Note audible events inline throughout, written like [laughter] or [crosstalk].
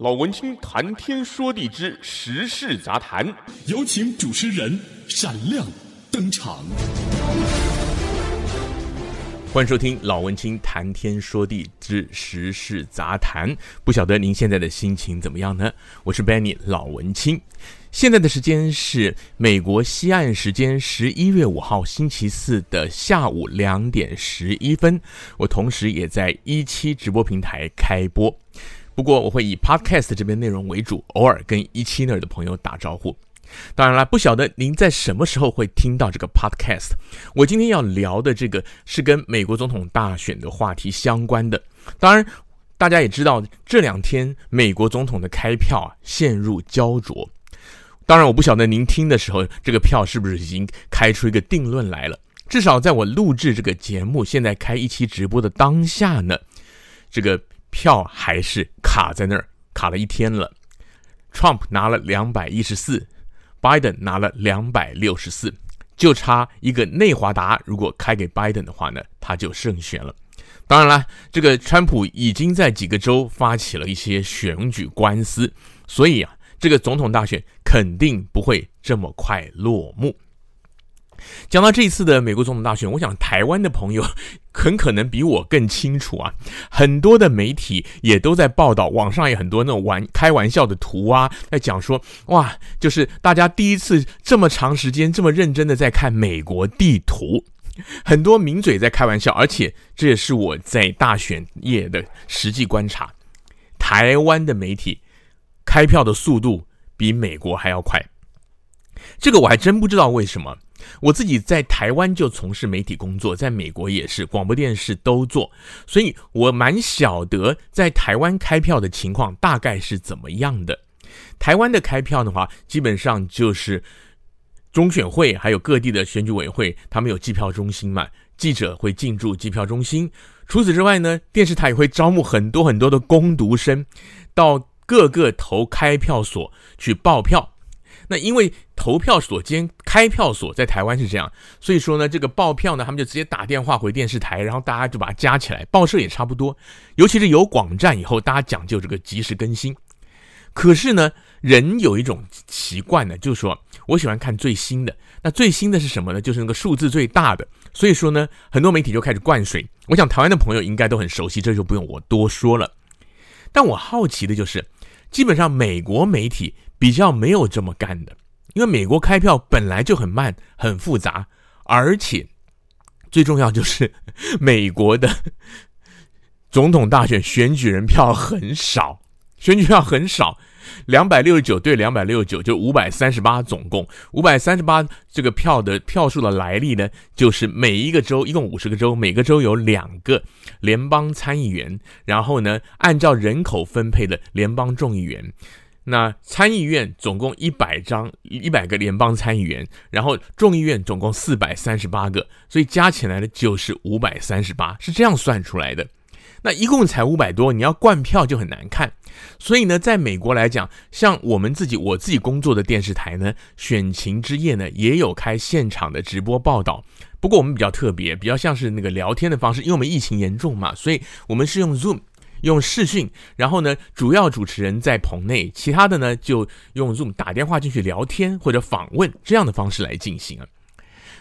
老文青谈天说地之时事杂谈，有请主持人闪亮登场。欢迎收听老文青谈天说地之时事杂谈。不晓得您现在的心情怎么样呢？我是 Benny 老文青。现在的时间是美国西岸时间十一月五号星期四的下午两点十一分。我同时也在一期直播平台开播。不过我会以 Podcast 这边内容为主，偶尔跟一期那儿的朋友打招呼。当然了，不晓得您在什么时候会听到这个 Podcast。我今天要聊的这个是跟美国总统大选的话题相关的。当然，大家也知道这两天美国总统的开票啊陷入焦灼。当然，我不晓得您听的时候这个票是不是已经开出一个定论来了。至少在我录制这个节目，现在开一期直播的当下呢，这个。票还是卡在那儿，卡了一天了。Trump 拿了两百一十四，Biden 拿了两百六十四，就差一个内华达，如果开给 Biden 的话呢，他就胜选了。当然了，这个川普已经在几个州发起了一些选举官司，所以啊，这个总统大选肯定不会这么快落幕。讲到这一次的美国总统大选，我想台湾的朋友很可能比我更清楚啊。很多的媒体也都在报道，网上也很多那种玩开玩笑的图啊，在讲说哇，就是大家第一次这么长时间这么认真的在看美国地图，很多名嘴在开玩笑，而且这也是我在大选夜的实际观察，台湾的媒体开票的速度比美国还要快，这个我还真不知道为什么。我自己在台湾就从事媒体工作，在美国也是广播电视都做，所以我蛮晓得在台湾开票的情况大概是怎么样的。台湾的开票的话，基本上就是中选会还有各地的选举委员会，他们有计票中心嘛，记者会进驻计票中心。除此之外呢，电视台也会招募很多很多的工读生，到各个投开票所去报票。那因为投票所兼开票所在台湾是这样，所以说呢，这个报票呢，他们就直接打电话回电视台，然后大家就把它加起来。报社也差不多，尤其是有广站以后，大家讲究这个及时更新。可是呢，人有一种习惯呢，就是说我喜欢看最新的。那最新的是什么呢？就是那个数字最大的。所以说呢，很多媒体就开始灌水。我想台湾的朋友应该都很熟悉，这就不用我多说了。但我好奇的就是，基本上美国媒体。比较没有这么干的，因为美国开票本来就很慢、很复杂，而且最重要就是 [laughs] 美国的 [laughs] 总统大选选举人票很少，选举票很少，两百六十九对两百六十九，就五百三十八，总共五百三十八这个票的票数的来历呢，就是每一个州一共五十个州，每个州有两个联邦参议员，然后呢，按照人口分配的联邦众议员。那参议院总共一百张，一百个联邦参议员，然后众议院总共四百三十八个，所以加起来的就是五百三十八，是这样算出来的。那一共才五百多，你要灌票就很难看。所以呢，在美国来讲，像我们自己我自己工作的电视台呢，选情之夜呢也有开现场的直播报道。不过我们比较特别，比较像是那个聊天的方式，因为我们疫情严重嘛，所以我们是用 Zoom。用视讯，然后呢，主要主持人在棚内，其他的呢就用 Zoom 打电话进去聊天或者访问这样的方式来进行啊。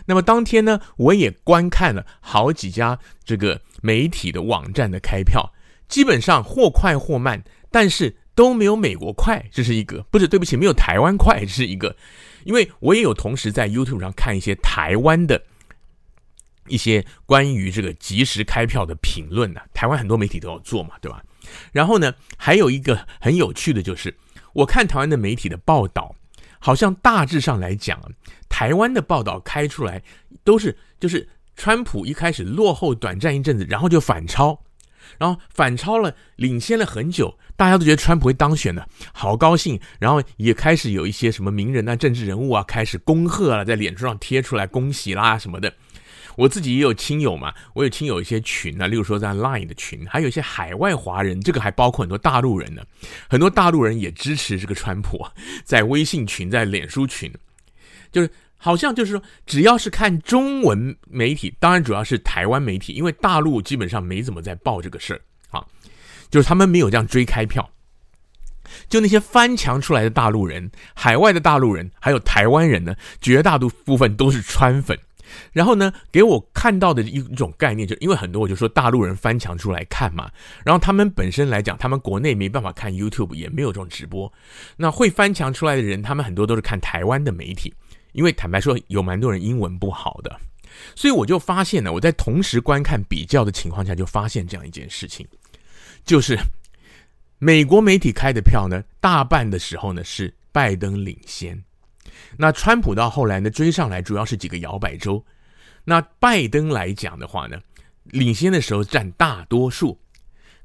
那么当天呢，我也观看了好几家这个媒体的网站的开票，基本上或快或慢，但是都没有美国快，这是一个，不是，对不起，没有台湾快，这是一个，因为我也有同时在 YouTube 上看一些台湾的。一些关于这个即时开票的评论呢，台湾很多媒体都要做嘛，对吧？然后呢，还有一个很有趣的就是，我看台湾的媒体的报道，好像大致上来讲，台湾的报道开出来都是就是川普一开始落后短暂一阵子，然后就反超，然后反超了，领先了很久，大家都觉得川普会当选的，好高兴，然后也开始有一些什么名人啊、政治人物啊开始恭贺了，在脸书上贴出来恭喜啦什么的。我自己也有亲友嘛，我有亲友一些群啊，例如说在 Line 的群，还有一些海外华人，这个还包括很多大陆人呢，很多大陆人也支持这个川普，在微信群、在脸书群，就是好像就是说，只要是看中文媒体，当然主要是台湾媒体，因为大陆基本上没怎么在报这个事儿啊，就是他们没有这样追开票。就那些翻墙出来的大陆人、海外的大陆人，还有台湾人呢，绝大多部分都是川粉。然后呢，给我看到的一种概念，就因为很多我就说大陆人翻墙出来看嘛，然后他们本身来讲，他们国内没办法看 YouTube，也没有这种直播。那会翻墙出来的人，他们很多都是看台湾的媒体，因为坦白说，有蛮多人英文不好的，所以我就发现呢，我在同时观看比较的情况下，就发现这样一件事情，就是美国媒体开的票呢，大半的时候呢是拜登领先。那川普到后来呢，追上来，主要是几个摇摆州。那拜登来讲的话呢，领先的时候占大多数。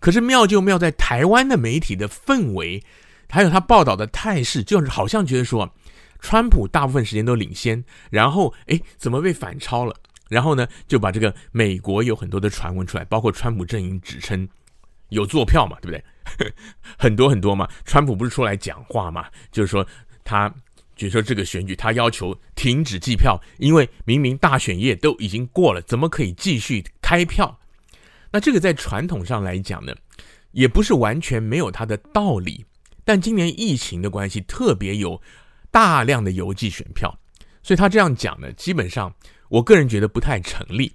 可是妙就妙在台湾的媒体的氛围，还有他报道的态势，就是好像觉得说，川普大部分时间都领先，然后诶，怎么被反超了？然后呢，就把这个美国有很多的传闻出来，包括川普阵营指称有作票嘛，对不对？[laughs] 很多很多嘛，川普不是出来讲话嘛，就是说他。就说这个选举，他要求停止计票，因为明明大选夜都已经过了，怎么可以继续开票？那这个在传统上来讲呢，也不是完全没有它的道理。但今年疫情的关系，特别有大量的邮寄选票，所以他这样讲呢，基本上我个人觉得不太成立。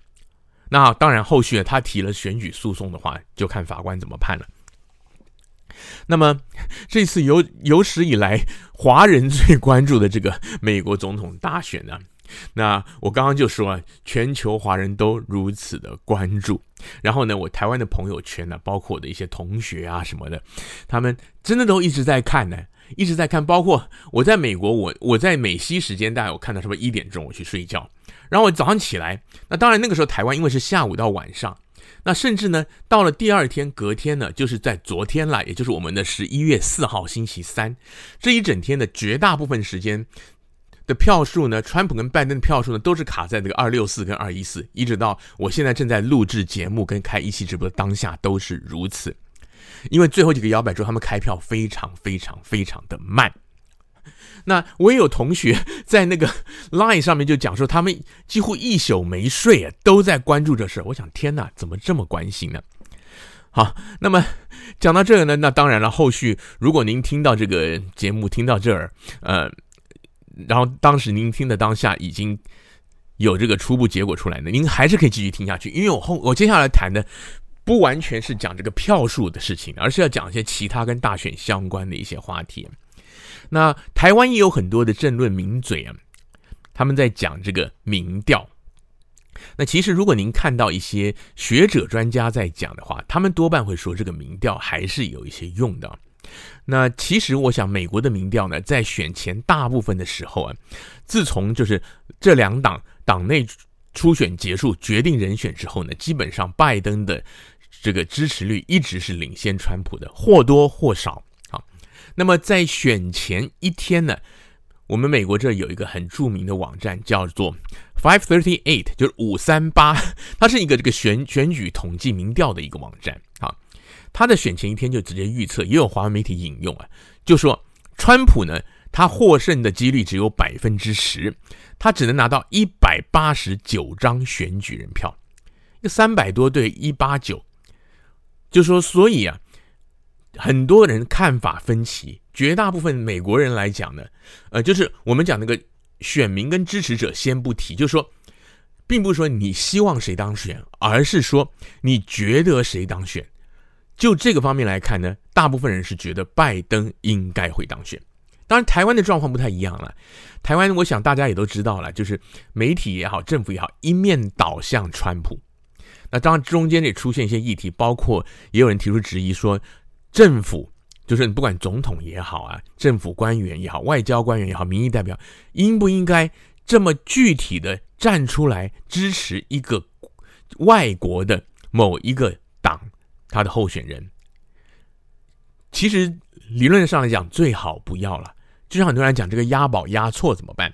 那当然，后续，他提了选举诉讼的话，就看法官怎么判了。那么这次有有史以来华人最关注的这个美国总统大选呢，那我刚刚就说，全球华人都如此的关注。然后呢，我台湾的朋友圈呢，包括我的一些同学啊什么的，他们真的都一直在看呢，一直在看。包括我在美国，我我在美西时间大概我看到差不多一点钟我去睡觉，然后我早上起来，那当然那个时候台湾因为是下午到晚上。那甚至呢，到了第二天，隔天呢，就是在昨天了，也就是我们的十一月四号星期三，这一整天的绝大部分时间的票数呢，川普跟拜登的票数呢，都是卡在这个二六四跟二一四，一直到我现在正在录制节目跟开一期直播的当下都是如此，因为最后几个摇摆州他们开票非常非常非常的慢。那我也有同学 [laughs] 在那个 Line 上面就讲说，他们几乎一宿没睡啊，都在关注这事。我想，天哪，怎么这么关心呢？好，那么讲到这个呢，那当然了，后续如果您听到这个节目听到这儿，呃，然后当时您听的当下已经有这个初步结果出来呢，您还是可以继续听下去，因为我后我接下来谈的不完全是讲这个票数的事情，而是要讲一些其他跟大选相关的一些话题。那台湾也有很多的政论名嘴啊，他们在讲这个民调。那其实如果您看到一些学者专家在讲的话，他们多半会说这个民调还是有一些用的。那其实我想，美国的民调呢，在选前大部分的时候啊，自从就是这两党党内初选结束决定人选之后呢，基本上拜登的这个支持率一直是领先川普的，或多或少。那么在选前一天呢，我们美国这有一个很著名的网站叫做 Five Thirty Eight，就是五三八，[laughs] 它是一个这个选选举统计民调的一个网站啊。它的选前一天就直接预测，也有华文媒体引用啊，就说川普呢，他获胜的几率只有百分之十，他只能拿到一百八十九张选举人票，一个三百多对一八九，就说所以啊。很多人看法分歧，绝大部分美国人来讲呢，呃，就是我们讲那个选民跟支持者先不提，就是说，并不是说你希望谁当选，而是说你觉得谁当选。就这个方面来看呢，大部分人是觉得拜登应该会当选。当然，台湾的状况不太一样了。台湾，我想大家也都知道了，就是媒体也好，政府也好，一面倒向川普。那当然中间也出现一些议题，包括也有人提出质疑说。政府就是你不管总统也好啊，政府官员也好，外交官员也好，民意代表应不应该这么具体的站出来支持一个外国的某一个党他的候选人？其实理论上来讲，最好不要了。就像很多人讲这个押宝押错怎么办？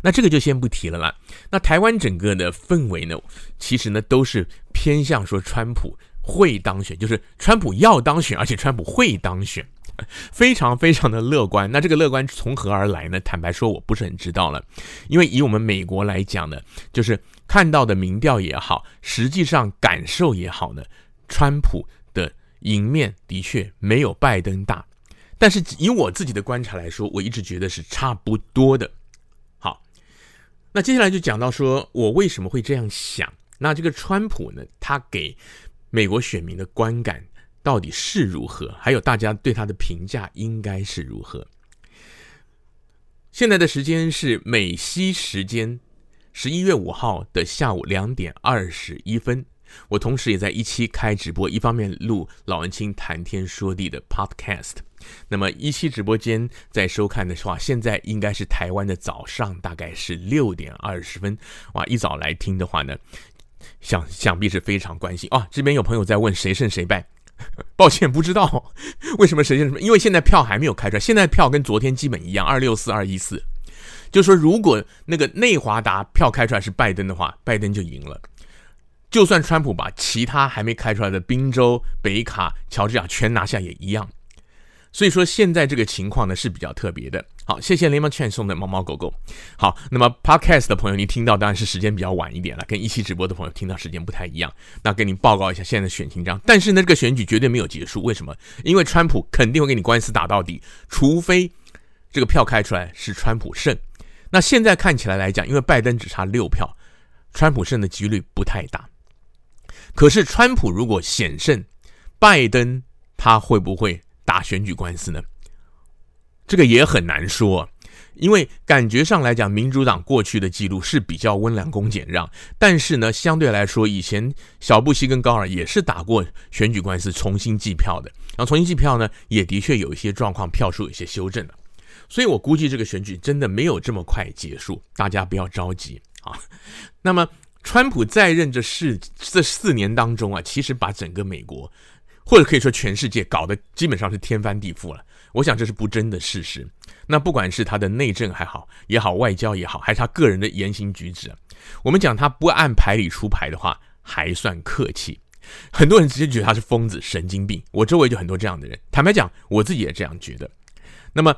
那这个就先不提了啦。那台湾整个的氛围呢，其实呢都是偏向说川普。会当选，就是川普要当选，而且川普会当选，非常非常的乐观。那这个乐观从何而来呢？坦白说，我不是很知道了。因为以我们美国来讲呢，就是看到的民调也好，实际上感受也好呢，川普的赢面的确没有拜登大。但是以我自己的观察来说，我一直觉得是差不多的。好，那接下来就讲到说我为什么会这样想。那这个川普呢，他给美国选民的观感到底是如何？还有大家对他的评价应该是如何？现在的时间是美西时间十一月五号的下午两点二十一分。我同时也在一期开直播，一方面录老文青谈天说地的 Podcast。那么一期直播间在收看的话，现在应该是台湾的早上，大概是六点二十分。哇，一早来听的话呢，想想必是非常关心啊。这边有朋友在问谁胜谁败，[laughs] 抱歉不知道 [laughs] 为什么谁胜什么，因为现在票还没有开出来，现在票跟昨天基本一样，二六四二一四。就说，如果那个内华达票开出来是拜登的话，拜登就赢了。就算川普把其他还没开出来的宾州、北卡、乔治亚全拿下也一样，所以说现在这个情况呢是比较特别的。好，谢谢 Lemon Chan 送的猫猫狗狗。好，那么 Podcast 的朋友，你听到当然是时间比较晚一点了，跟一期直播的朋友听到时间不太一样。那跟您报告一下现在的选情章，但是呢，这个选举绝对没有结束。为什么？因为川普肯定会跟你官司打到底，除非这个票开出来是川普胜。那现在看起来来讲，因为拜登只差六票，川普胜的几率不太大。可是，川普如果险胜，拜登他会不会打选举官司呢？这个也很难说，因为感觉上来讲，民主党过去的记录是比较温良恭俭让，但是呢，相对来说，以前小布希跟高尔也是打过选举官司，重新计票的。然后重新计票呢，也的确有一些状况，票数有些修正了。所以我估计这个选举真的没有这么快结束，大家不要着急啊。那么。川普在任这四这四年当中啊，其实把整个美国，或者可以说全世界搞得基本上是天翻地覆了。我想这是不争的事实。那不管是他的内政还好也好，外交也好，还是他个人的言行举止，我们讲他不按牌理出牌的话，还算客气。很多人直接觉得他是疯子、神经病。我周围就很多这样的人。坦白讲，我自己也这样觉得。那么。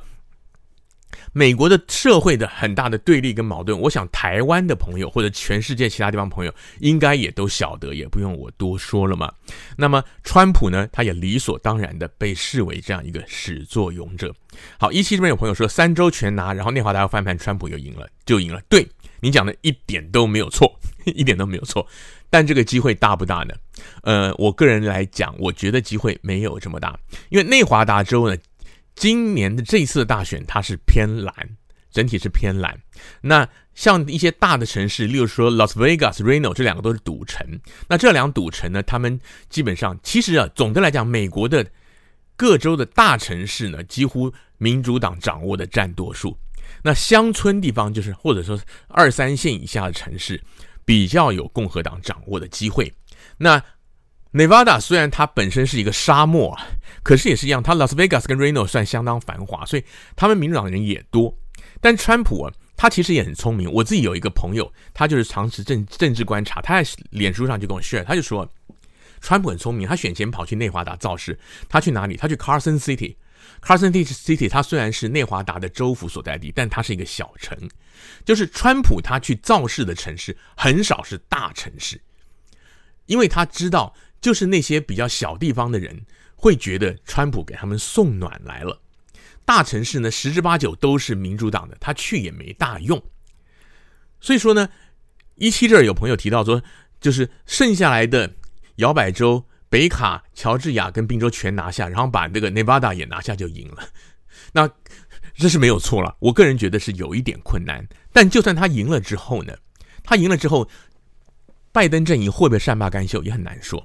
美国的社会的很大的对立跟矛盾，我想台湾的朋友或者全世界其他地方朋友应该也都晓得，也不用我多说了嘛。那么川普呢，他也理所当然的被视为这样一个始作俑者。好，一期这边有朋友说三州全拿，然后内华达要翻盘，川普又赢了，就赢了。对，你讲的一点都没有错，[laughs] 一点都没有错。但这个机会大不大呢？呃，我个人来讲，我觉得机会没有这么大，因为内华达州呢。今年的这次大选，它是偏蓝，整体是偏蓝。那像一些大的城市，例如说 Las Vegas、Reno 这两个都是赌城。那这两赌城呢，他们基本上其实啊，总的来讲，美国的各州的大城市呢，几乎民主党掌握的占多数。那乡村地方就是或者说二三线以下的城市，比较有共和党掌握的机会。那 Nevada 虽然它本身是一个沙漠，可是也是一样，他 Las Vegas 跟 Reno 算相当繁华，所以他们民主党人也多。但川普啊，他其实也很聪明。我自己有一个朋友，他就是长期政政治观察，他在脸书上就跟我 share，他就说，川普很聪明，他选前跑去内华达造势，他去哪里？他去 Carson City。Carson City，它虽然是内华达的州府所在地，但它是一个小城。就是川普他去造势的城市很少是大城市，因为他知道。就是那些比较小地方的人会觉得川普给他们送暖来了，大城市呢十之八九都是民主党的，他去也没大用。所以说呢，一期这儿有朋友提到说，就是剩下来的摇摆州北卡、乔治亚跟宾州全拿下，然后把那个内华达也拿下就赢了。那这是没有错了，我个人觉得是有一点困难。但就算他赢了之后呢，他赢了之后，拜登阵营会不会善罢甘休也很难说。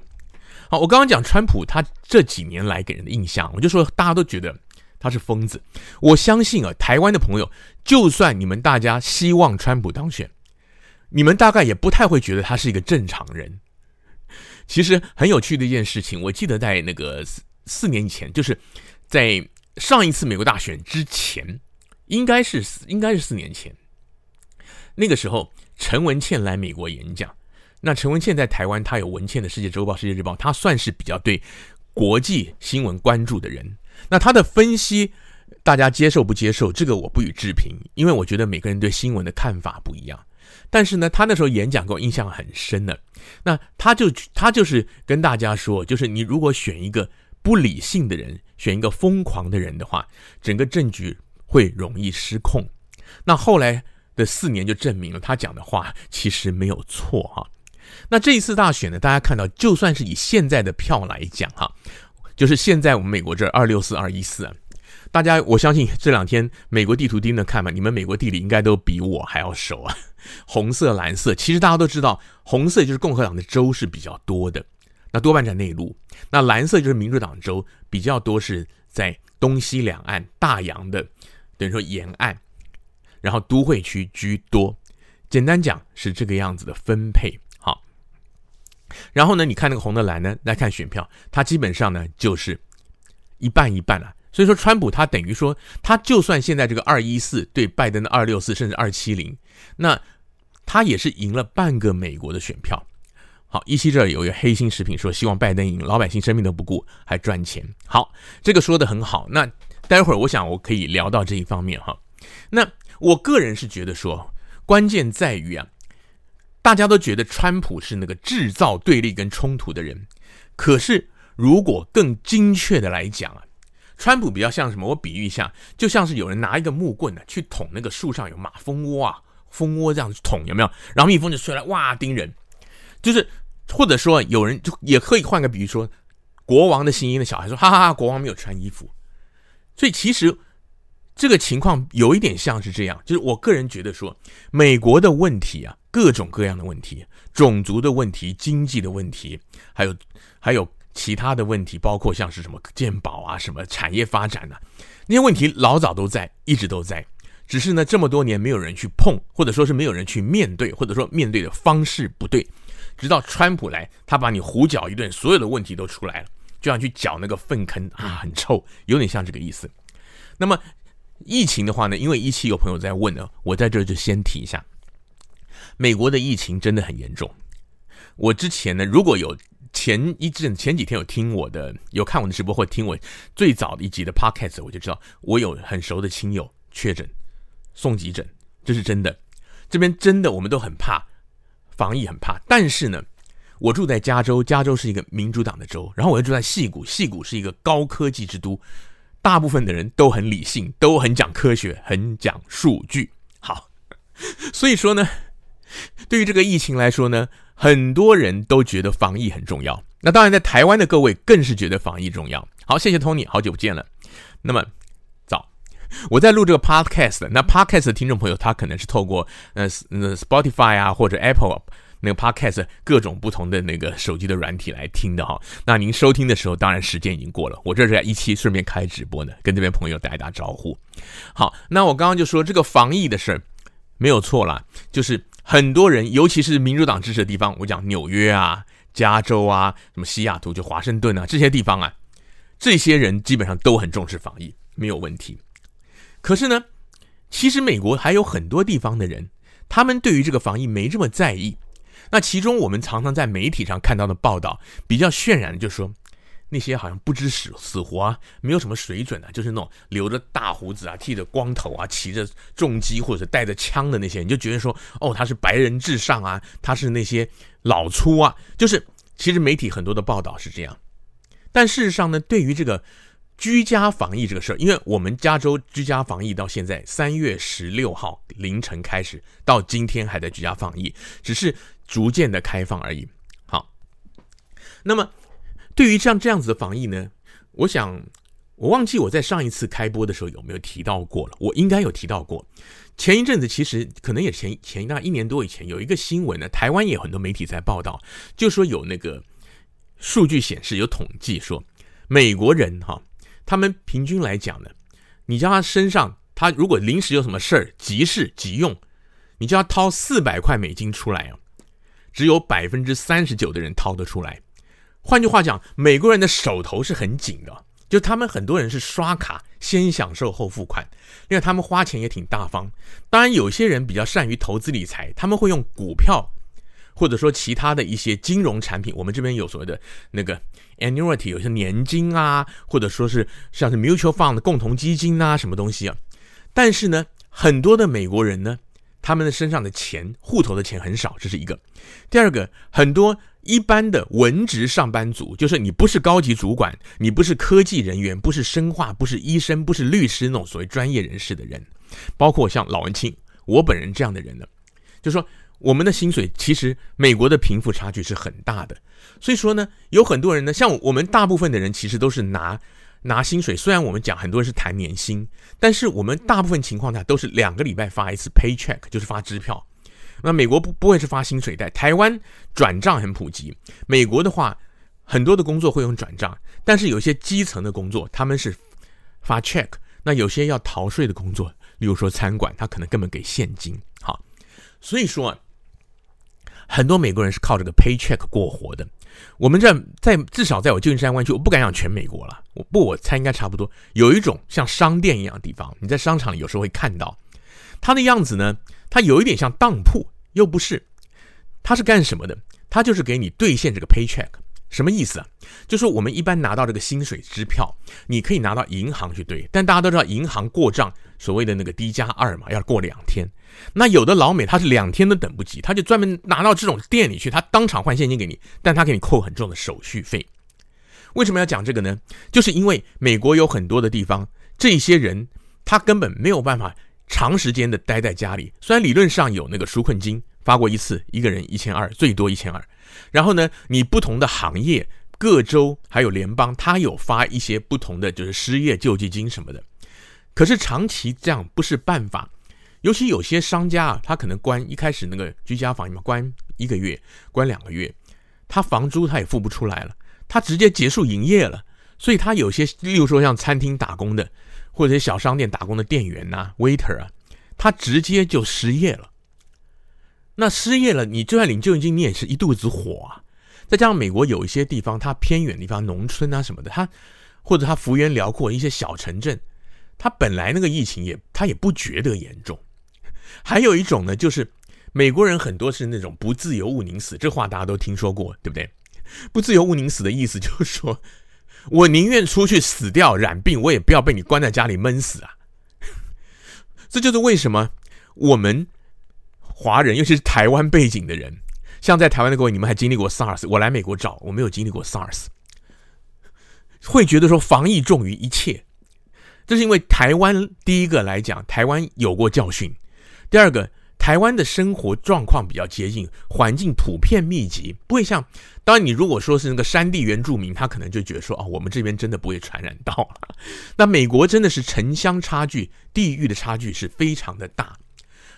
好，我刚刚讲川普，他这几年来给人的印象，我就说大家都觉得他是疯子。我相信啊，台湾的朋友，就算你们大家希望川普当选，你们大概也不太会觉得他是一个正常人。其实很有趣的一件事情，我记得在那个四四年以前，就是在上一次美国大选之前，应该是应该是四年前，那个时候陈文茜来美国演讲。那陈文茜在台湾，他有文茜的《世界周报》《世界日报》，他算是比较对国际新闻关注的人。那他的分析，大家接受不接受？这个我不予置评，因为我觉得每个人对新闻的看法不一样。但是呢，他那时候演讲给我印象很深的。那他就他就是跟大家说，就是你如果选一个不理性的人，选一个疯狂的人的话，整个政局会容易失控。那后来的四年就证明了他讲的话其实没有错哈。那这一次大选呢，大家看到，就算是以现在的票来讲哈，就是现在我们美国这二六四二一四啊，大家我相信这两天美国地图盯着看嘛，你们美国地理应该都比我还要熟啊。红色、蓝色，其实大家都知道，红色就是共和党的州是比较多的，那多半在内陆；那蓝色就是民主党州，比较多是在东西两岸、大洋的，等于说沿岸。然后都会区居多，简单讲是这个样子的分配。然后呢，你看那个红的蓝呢，来看选票，它基本上呢就是一半一半了啊。所以说，川普他等于说，他就算现在这个二一四对拜登的二六四，甚至二七零，那他也是赢了半个美国的选票。好，一期这儿有一个黑心食品说，希望拜登赢，老百姓生命都不顾，还赚钱。好，这个说得很好。那待会儿我想我可以聊到这一方面哈。那我个人是觉得说，关键在于啊，大家都觉得川普是那个制造对立跟冲突的人，可是如果更精确的来讲啊，川普比较像什么？我比喻一下，就像是有人拿一个木棍呢，去捅那个树上有马蜂窝啊，蜂窝这样子捅有没有？然后蜜蜂就出来哇叮人，就是或者说有人就也可以换个比喻说，国王的新衣的小孩说哈哈哈，国王没有穿衣服，所以其实。这个情况有一点像是这样，就是我个人觉得说，美国的问题啊，各种各样的问题，种族的问题、经济的问题，还有还有其他的问题，包括像是什么健保啊、什么产业发展、啊，那些问题老早都在，一直都在，只是呢这么多年没有人去碰，或者说是没有人去面对，或者说面对的方式不对，直到川普来，他把你胡搅一顿，所有的问题都出来了，就像去搅那个粪坑啊，很臭，有点像这个意思。那么。疫情的话呢，因为一期有朋友在问呢，我在这就先提一下，美国的疫情真的很严重。我之前呢，如果有前一阵前几天有听我的，有看我的直播或听我最早的一集的 podcast，我就知道我有很熟的亲友确诊送急诊，这是真的。这边真的我们都很怕，防疫很怕。但是呢，我住在加州，加州是一个民主党的州，然后我又住在矽谷，矽谷是一个高科技之都。大部分的人都很理性，都很讲科学，很讲数据。好，[laughs] 所以说呢，对于这个疫情来说呢，很多人都觉得防疫很重要。那当然，在台湾的各位更是觉得防疫重要。好，谢谢 Tony，好久不见了。那么早，我在录这个 Podcast，那 Podcast 的听众朋友他可能是透过呃呃 Spotify 啊或者 Apple。那个 podcast 各种不同的那个手机的软体来听的哈，那您收听的时候，当然时间已经过了。我这是一期顺便开直播呢，跟这边朋友打一打招呼。好，那我刚刚就说这个防疫的事儿没有错啦，就是很多人，尤其是民主党支持的地方，我讲纽约啊、加州啊、什么西雅图、就华盛顿啊这些地方啊，这些人基本上都很重视防疫，没有问题。可是呢，其实美国还有很多地方的人，他们对于这个防疫没这么在意。那其中，我们常常在媒体上看到的报道比较渲染的，就是说那些好像不知死死活啊，没有什么水准啊，就是那种留着大胡子啊、剃着光头啊、骑着重机或者带着枪的那些人，就觉得说，哦，他是白人至上啊，他是那些老粗啊，就是其实媒体很多的报道是这样。但事实上呢，对于这个居家防疫这个事儿，因为我们加州居家防疫到现在三月十六号凌晨开始，到今天还在居家防疫，只是。逐渐的开放而已。好，那么对于像这样子的防疫呢，我想我忘记我在上一次开播的时候有没有提到过了。我应该有提到过。前一阵子其实可能也前前大概一年多以前有一个新闻呢，台湾也很多媒体在报道，就说有那个数据显示有统计说，美国人哈，他们平均来讲呢，你叫他身上他如果临时有什么事儿急事急用，你就要掏四百块美金出来啊。只有百分之三十九的人掏得出来。换句话讲，美国人的手头是很紧的，就他们很多人是刷卡先享受后付款，因为他们花钱也挺大方。当然，有些人比较善于投资理财，他们会用股票或者说其他的一些金融产品。我们这边有所谓的那个 annuity，有些年金啊，或者说是像是 mutual fund 共同基金啊，什么东西啊。但是呢，很多的美国人呢。他们的身上的钱，户头的钱很少，这是一个。第二个，很多一般的文职上班族，就是你不是高级主管，你不是科技人员，不是生化，不是医生，不是律师那种所谓专业人士的人，包括像老文青，我本人这样的人呢，就说我们的薪水其实美国的贫富差距是很大的，所以说呢，有很多人呢，像我们大部分的人其实都是拿拿薪水，虽然我们讲很多人是谈年薪，但是我们大部分情况下都是两个礼拜发一次 paycheck，就是发支票。那美国不不会是发薪水袋，台湾转账很普及。美国的话，很多的工作会用转账，但是有些基层的工作他们是发 check。那有些要逃税的工作，例如说餐馆，他可能根本给现金。好，所以说很多美国人是靠这个 paycheck 过活的。我们这在至少在我旧金山湾区，我不敢讲全美国了，我不我猜应该差不多。有一种像商店一样的地方，你在商场里有时候会看到它的样子呢。它有一点像当铺，又不是。它是干什么的？它就是给你兑现这个 paycheck。什么意思啊？就是我们一般拿到这个薪水支票，你可以拿到银行去兑。但大家都知道，银行过账所谓的那个 D 加二嘛，要过两天。那有的老美他是两天都等不及，他就专门拿到这种店里去，他当场换现金给你，但他给你扣很重的手续费。为什么要讲这个呢？就是因为美国有很多的地方，这些人他根本没有办法。长时间的待在家里，虽然理论上有那个纾困金发过一次，一个人一千二，最多一千二。然后呢，你不同的行业、各州还有联邦，他有发一些不同的就是失业救济金什么的。可是长期这样不是办法，尤其有些商家啊，他可能关一开始那个居家防疫嘛，关一个月、关两个月，他房租他也付不出来了，他直接结束营业了。所以他有些，例如说像餐厅打工的。或者小商店打工的店员呐、waiter 啊，他直接就失业了。那失业了，你就算领救济金，你也是一肚子火啊。再加上美国有一些地方，它偏远地方、农村啊什么的，它或者它幅员辽阔一些小城镇，他本来那个疫情也他也不觉得严重。[laughs] 还有一种呢，就是美国人很多是那种不自由勿宁死，这话大家都听说过，对不对？不自由勿宁死的意思就是说。[laughs] 我宁愿出去死掉染病，我也不要被你关在家里闷死啊！[laughs] 这就是为什么我们华人，尤其是台湾背景的人，像在台湾的各位，你们还经历过 SARS，我来美国找，我没有经历过 SARS，会觉得说防疫重于一切。这是因为台湾第一个来讲，台湾有过教训；第二个。台湾的生活状况比较接近，环境普遍密集，不会像。当然，你如果说是那个山地原住民，他可能就觉得说，哦，我们这边真的不会传染到了。[laughs] 那美国真的是城乡差距、地域的差距是非常的大，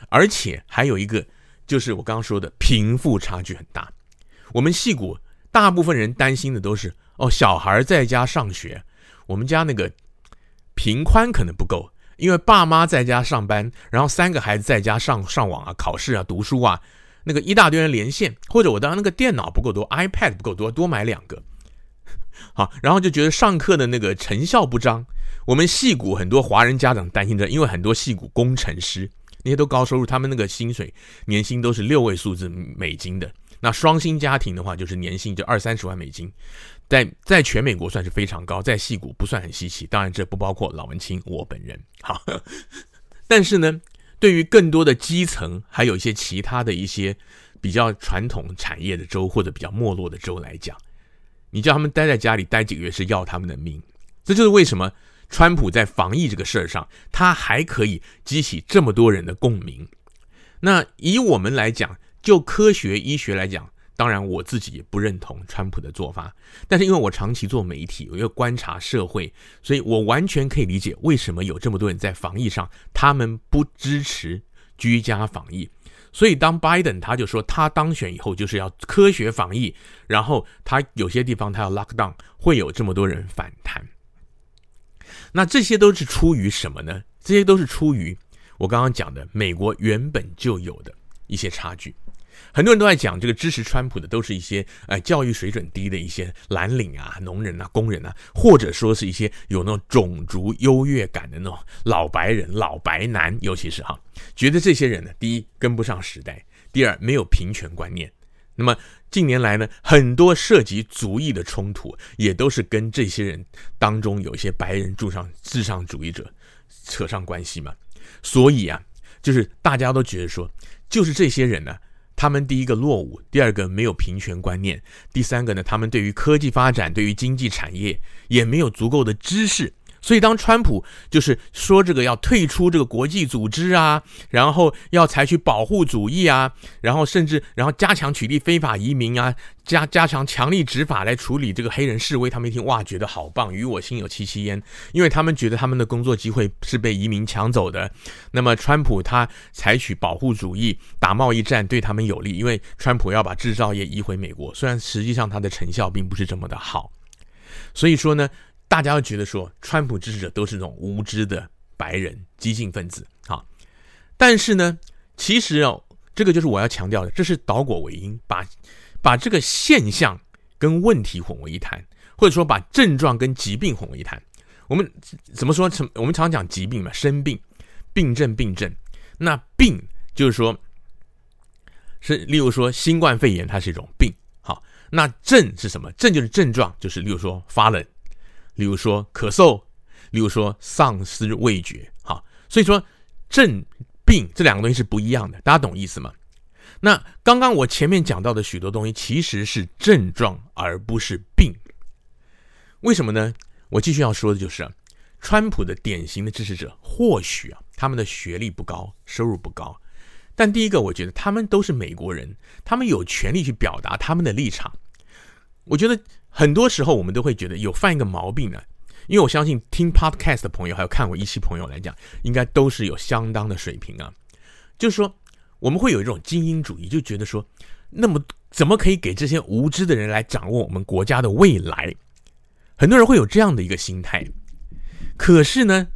而且还有一个，就是我刚刚说的贫富差距很大。我们戏谷大部分人担心的都是，哦，小孩在家上学，我们家那个频宽可能不够。因为爸妈在家上班，然后三个孩子在家上上网啊、考试啊、读书啊，那个一大堆人连线，或者我当时那个电脑不够多，iPad 不够多，多买两个，[laughs] 好，然后就觉得上课的那个成效不彰。我们戏谷很多华人家长担心着，因为很多戏谷工程师那些都高收入，他们那个薪水年薪都是六位数字美金的。那双薪家庭的话，就是年薪就二三十万美金。在在全美国算是非常高，在戏谷不算很稀奇。当然，这不包括老文青我本人。好，[laughs] 但是呢，对于更多的基层，还有一些其他的一些比较传统产业的州或者比较没落的州来讲，你叫他们待在家里待几个月是要他们的命。这就是为什么川普在防疫这个事儿上，他还可以激起这么多人的共鸣。那以我们来讲，就科学医学来讲。当然，我自己也不认同川普的做法，但是因为我长期做媒体，我又观察社会，所以我完全可以理解为什么有这么多人在防疫上，他们不支持居家防疫。所以当拜登他就说他当选以后就是要科学防疫，然后他有些地方他要 lock down，会有这么多人反弹。那这些都是出于什么呢？这些都是出于我刚刚讲的美国原本就有的一些差距。很多人都在讲这个支持川普的都是一些呃教育水准低的一些蓝领啊、农人啊、工人啊，或者说是一些有那种种族优越感的那种老白人、老白男，尤其是哈，觉得这些人呢，第一跟不上时代，第二没有平权观念。那么近年来呢，很多涉及族裔的冲突，也都是跟这些人当中有一些白人住上至上主义者扯上关系嘛。所以啊，就是大家都觉得说，就是这些人呢。他们第一个落伍，第二个没有平权观念，第三个呢，他们对于科技发展、对于经济产业也没有足够的知识。所以，当川普就是说这个要退出这个国际组织啊，然后要采取保护主义啊，然后甚至然后加强取缔非法移民啊，加加强强力执法来处理这个黑人示威，他们一听哇，觉得好棒，与我心有戚戚焉，因为他们觉得他们的工作机会是被移民抢走的。那么，川普他采取保护主义打贸易战对他们有利，因为川普要把制造业移回美国，虽然实际上他的成效并不是这么的好。所以说呢。大家都觉得说，川普支持者都是那种无知的白人激进分子啊，但是呢，其实哦，这个就是我要强调的，这是倒果为因，把把这个现象跟问题混为一谈，或者说把症状跟疾病混为一谈。我们怎么说？我们常讲疾病嘛，生病、病症、病症。那病就是说，是例如说新冠肺炎，它是一种病。好，那症是什么？症就是症状，就是例如说发冷。例如说咳嗽，例如说丧失味觉，好，所以说症病这两个东西是不一样的，大家懂意思吗？那刚刚我前面讲到的许多东西其实是症状而不是病，为什么呢？我继续要说的就是，川普的典型的支持者，或许啊，他们的学历不高，收入不高，但第一个，我觉得他们都是美国人，他们有权利去表达他们的立场，我觉得。很多时候我们都会觉得有犯一个毛病呢，因为我相信听 podcast 的朋友还有看我一期朋友来讲，应该都是有相当的水平啊。就是说，我们会有一种精英主义，就觉得说，那么怎么可以给这些无知的人来掌握我们国家的未来？很多人会有这样的一个心态。可是呢，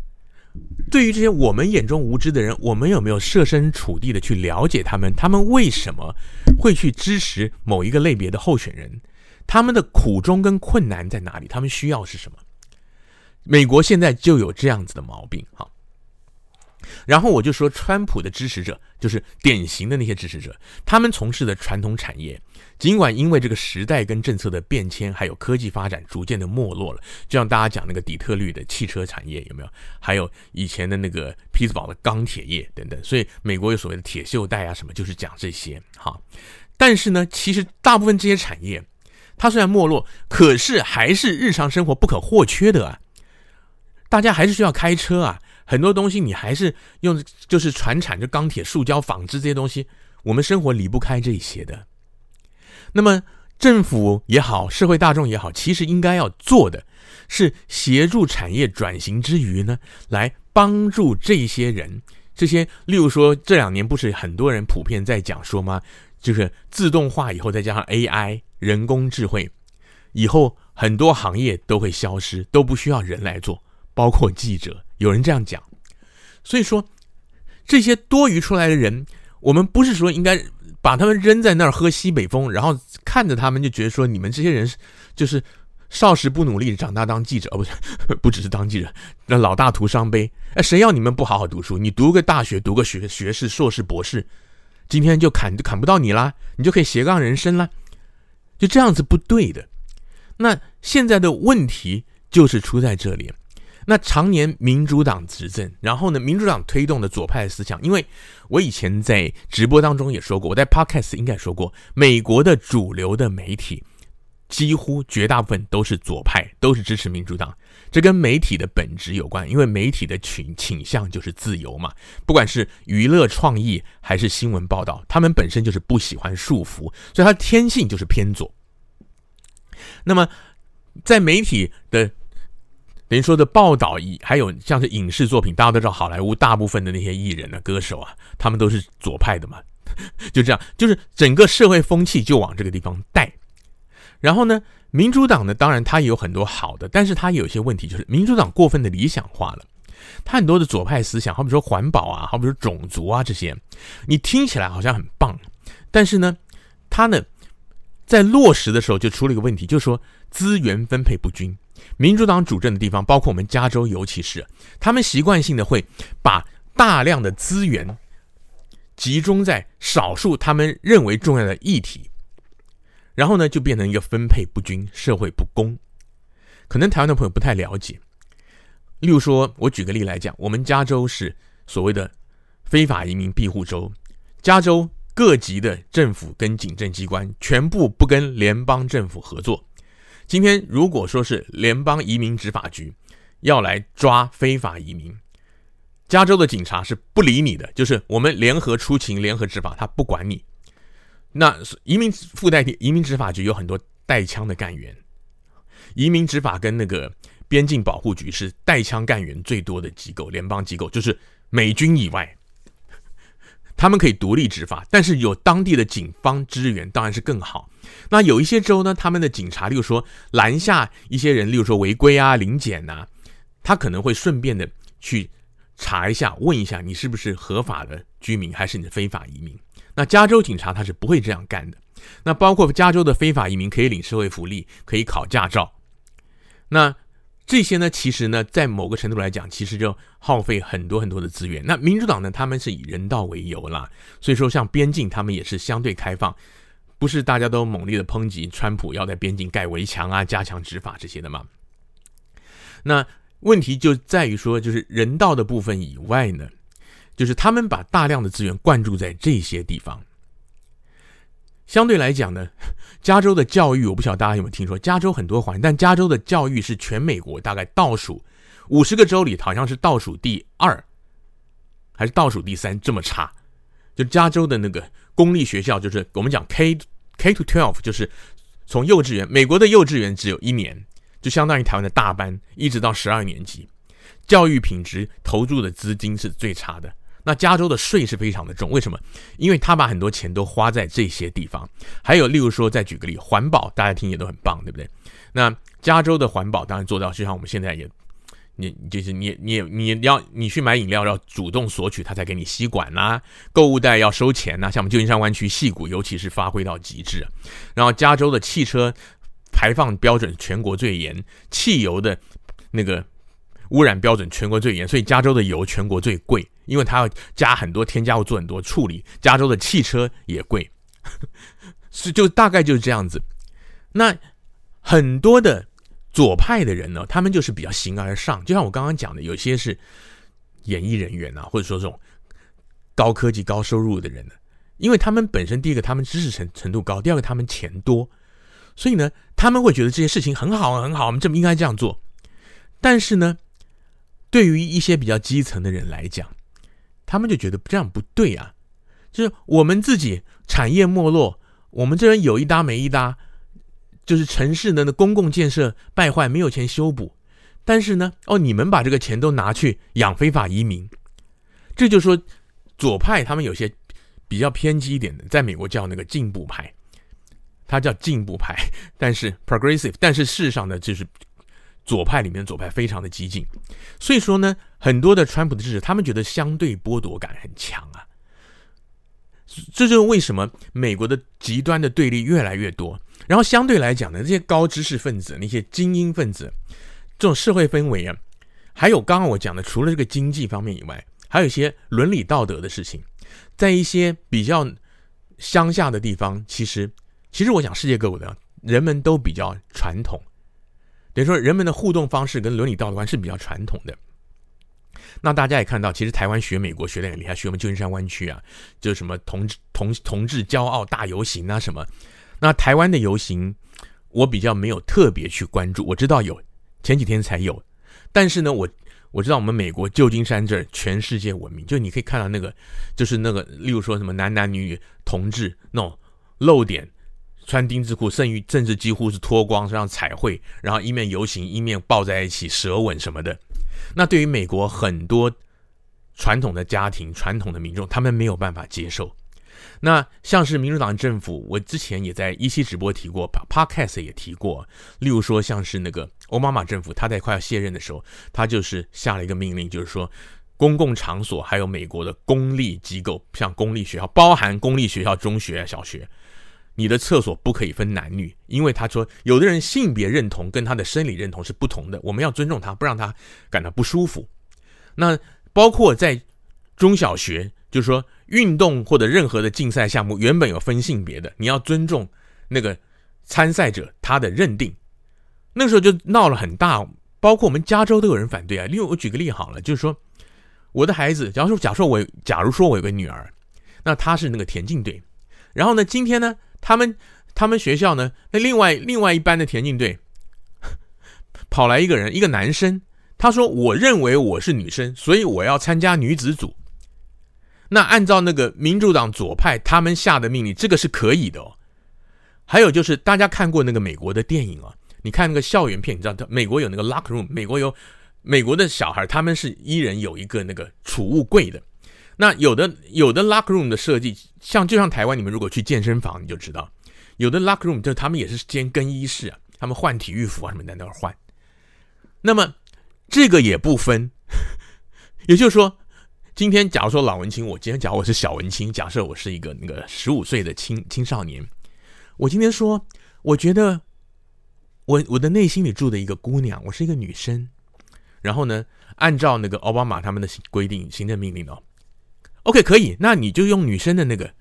对于这些我们眼中无知的人，我们有没有设身处地的去了解他们？他们为什么会去支持某一个类别的候选人？他们的苦衷跟困难在哪里？他们需要是什么？美国现在就有这样子的毛病哈。然后我就说，川普的支持者就是典型的那些支持者，他们从事的传统产业，尽管因为这个时代跟政策的变迁，还有科技发展逐渐的没落了，就像大家讲那个底特律的汽车产业有没有？还有以前的那个匹兹堡的钢铁业等等，所以美国有所谓的铁锈带啊什么，就是讲这些哈。但是呢，其实大部分这些产业。它虽然没落，可是还是日常生活不可或缺的啊！大家还是需要开车啊，很多东西你还是用就是传产，就钢铁、塑胶、纺织这些东西，我们生活离不开这些的。那么政府也好，社会大众也好，其实应该要做的是协助产业转型之余呢，来帮助这些人，这些例如说这两年不是很多人普遍在讲说吗？就是自动化以后再加上 AI。人工智慧以后很多行业都会消失，都不需要人来做，包括记者。有人这样讲，所以说这些多余出来的人，我们不是说应该把他们扔在那儿喝西北风，然后看着他们就觉得说你们这些人就是少时不努力，长大当记者，哦，不是，[laughs] 不只是当记者，那老大徒伤悲。哎，谁要你们不好好读书？你读个大学，读个学学士、硕士、博士，今天就砍砍不到你啦，你就可以斜杠人生啦。就这样子不对的，那现在的问题就是出在这里。那常年民主党执政，然后呢，民主党推动的左派思想，因为我以前在直播当中也说过，我在 Podcast 应该说过，美国的主流的媒体几乎绝大部分都是左派，都是支持民主党。这跟媒体的本质有关，因为媒体的倾倾向就是自由嘛，不管是娱乐创意还是新闻报道，他们本身就是不喜欢束缚，所以它天性就是偏左。那么，在媒体的等于说的报道，以还有像是影视作品，大家都知道，好莱坞大部分的那些艺人啊、歌手啊，他们都是左派的嘛，[laughs] 就这样，就是整个社会风气就往这个地方带。然后呢，民主党呢，当然它也有很多好的，但是它有一些问题，就是民主党过分的理想化了。它很多的左派思想，好比说环保啊，好比说种族啊这些，你听起来好像很棒，但是呢，它呢，在落实的时候就出了一个问题，就是说资源分配不均。民主党主政的地方，包括我们加州，尤其是他们习惯性的会把大量的资源集中在少数他们认为重要的议题。然后呢，就变成一个分配不均、社会不公。可能台湾的朋友不太了解。例如说，我举个例来讲，我们加州是所谓的非法移民庇护州。加州各级的政府跟警政机关全部不跟联邦政府合作。今天如果说是联邦移民执法局要来抓非法移民，加州的警察是不理你的，就是我们联合出勤、联合执法，他不管你。那移民附带移民执法局有很多带枪的干员，移民执法跟那个边境保护局是带枪干员最多的机构，联邦机构就是美军以外。[laughs] 他们可以独立执法，但是有当地的警方支援当然是更好。那有一些州呢，他们的警察，例如说拦下一些人，例如说违规啊、临检啊，他可能会顺便的去查一下，问一下你是不是合法的居民，还是你的非法移民。那加州警察他是不会这样干的。那包括加州的非法移民可以领社会福利，可以考驾照。那这些呢，其实呢，在某个程度来讲，其实就耗费很多很多的资源。那民主党呢，他们是以人道为由啦，所以说像边境，他们也是相对开放，不是大家都猛烈的抨击川普要在边境盖围墙啊，加强执法这些的嘛。那问题就在于说，就是人道的部分以外呢，就是他们把大量的资源灌注在这些地方。相对来讲呢，加州的教育我不晓得大家有没有听说，加州很多环，但加州的教育是全美国大概倒数五十个州里好像是倒数第二，还是倒数第三这么差。就加州的那个公立学校，就是我们讲 K K to twelve，就是从幼稚园，美国的幼稚园只有一年，就相当于台湾的大班，一直到十二年级，教育品质投入的资金是最差的。那加州的税是非常的重，为什么？因为他把很多钱都花在这些地方。还有，例如说，再举个例，环保，大家听也都很棒，对不对？那加州的环保当然做到，就像我们现在也，你就是你你你要你去买饮料要主动索取，他才给你吸管呐、购物袋要收钱呐、像我们旧金山湾区矽谷，尤其是发挥到极致。然后，加州的汽车排放标准全国最严，汽油的那个污染标准全国最严，所以加州的油全国最贵。因为它要加很多添加物，做很多处理，加州的汽车也贵，[laughs] 是就大概就是这样子。那很多的左派的人呢，他们就是比较形而上，就像我刚刚讲的，有些是演艺人员啊，或者说这种高科技、高收入的人呢，因为他们本身第一个他们知识程程度高，第二个他们钱多，所以呢，他们会觉得这些事情很好很好，我们这么应该这样做。但是呢，对于一些比较基层的人来讲，他们就觉得这样不对啊，就是我们自己产业没落，我们这边有一搭没一搭，就是城市的公共建设败坏，没有钱修补。但是呢，哦，你们把这个钱都拿去养非法移民，这就说左派他们有些比较偏激一点的，在美国叫那个进步派，他叫进步派，但是 progressive，但是事实上呢，就是。左派里面的左派非常的激进，所以说呢，很多的川普的支持，他们觉得相对剥夺感很强啊。这就是为什么美国的极端的对立越来越多。然后相对来讲呢，这些高知识分子、那些精英分子，这种社会氛围啊，还有刚刚我讲的，除了这个经济方面以外，还有一些伦理道德的事情，在一些比较乡下的地方，其实，其实我想世界各国的人们都比较传统。等于说，人们的互动方式跟伦理道德观是比较传统的。那大家也看到，其实台湾学美国学的很厉害，学我们旧金山湾区啊，就什么同志同同志骄傲大游行啊什么。那台湾的游行，我比较没有特别去关注。我知道有，前几天才有。但是呢，我我知道我们美国旧金山这儿全世界闻名，就你可以看到那个，就是那个，例如说什么男男女女同志那种露点。穿丁字裤，甚于甚至几乎是脱光，这样彩绘，然后一面游行一面抱在一起舌吻什么的。那对于美国很多传统的家庭、传统的民众，他们没有办法接受。那像是民主党政府，我之前也在一期直播提过，Podcast 也提过。例如说，像是那个欧巴马政府，他在快要卸任的时候，他就是下了一个命令，就是说公共场所还有美国的公立机构，像公立学校，包含公立学校、中学、小学。你的厕所不可以分男女，因为他说有的人性别认同跟他的生理认同是不同的，我们要尊重他，不让他感到不舒服。那包括在中小学，就是说运动或者任何的竞赛项目原本有分性别的，你要尊重那个参赛者他的认定。那时候就闹了很大，包括我们加州都有人反对啊。例如我举个例好了，就是说我的孩子，假如说假如说我假如说我有个女儿，那她是那个田径队。然后呢，今天呢，他们他们学校呢，那另外另外一班的田径队 [laughs] 跑来一个人，一个男生，他说：“我认为我是女生，所以我要参加女子组。”那按照那个民主党左派他们下的命令，这个是可以的哦。还有就是大家看过那个美国的电影啊，你看那个校园片，你知道，美国有那个 locker room，美国有美国的小孩，他们是一人有一个那个储物柜的。那有的有的 locker room 的设计，像就像台湾，你们如果去健身房，你就知道，有的 locker room 就他们也是间更衣室啊，他们换体育服啊什么在那儿换。那么这个也不分，[laughs] 也就是说。今天，假如说老文青，我今天假如我是小文青，假设我是一个那个十五岁的青青少年，我今天说，我觉得我我的内心里住的一个姑娘，我是一个女生，然后呢，按照那个奥巴马他们的规定行政命令哦，OK 可以，那你就用女生的那个，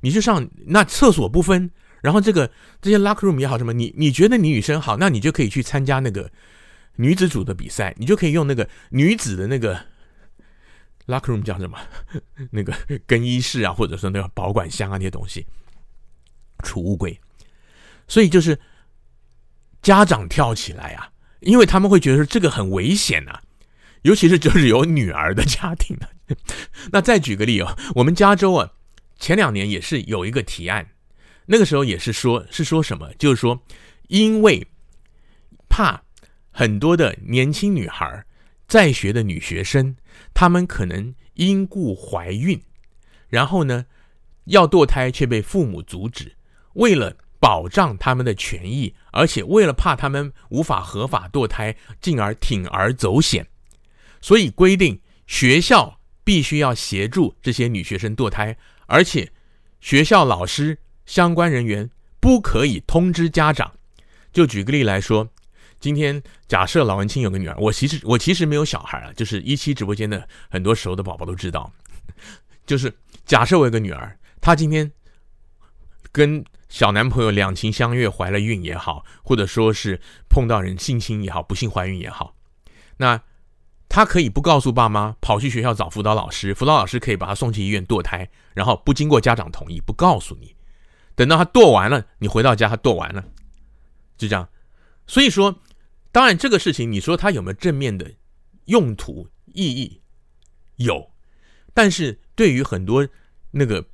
你就上那厕所不分，然后这个这些 locker room 也好什么，你你觉得你女生好，那你就可以去参加那个女子组的比赛，你就可以用那个女子的那个。Locker room 叫什么？[laughs] 那个更衣室啊，或者说那个保管箱啊，那些东西，储物柜。所以就是家长跳起来啊，因为他们会觉得说这个很危险呐，尤其是就是有女儿的家庭的。那再举个例哦，我们加州啊，前两年也是有一个提案，那个时候也是说，是说什么？就是说，因为怕很多的年轻女孩。在学的女学生，她们可能因故怀孕，然后呢，要堕胎却被父母阻止。为了保障她们的权益，而且为了怕她们无法合法堕胎，进而铤而走险，所以规定学校必须要协助这些女学生堕胎，而且学校老师相关人员不可以通知家长。就举个例来说。今天假设老文青有个女儿，我其实 [laughs] 我其实没有小孩啊，就是一期直播间的很多熟的宝宝都知道，就是假设我有个女儿，她今天跟小男朋友两情相悦，怀了孕也好，或者说是碰到人性侵也好，不幸怀孕也好，那他可以不告诉爸妈，跑去学校找辅导老师，辅导老师可以把他送去医院堕胎，然后不经过家长同意，不告诉你，等到他堕完了，你回到家他堕完了，就这样，所以说。当然，这个事情你说它有没有正面的用途意义？有，但是对于很多那个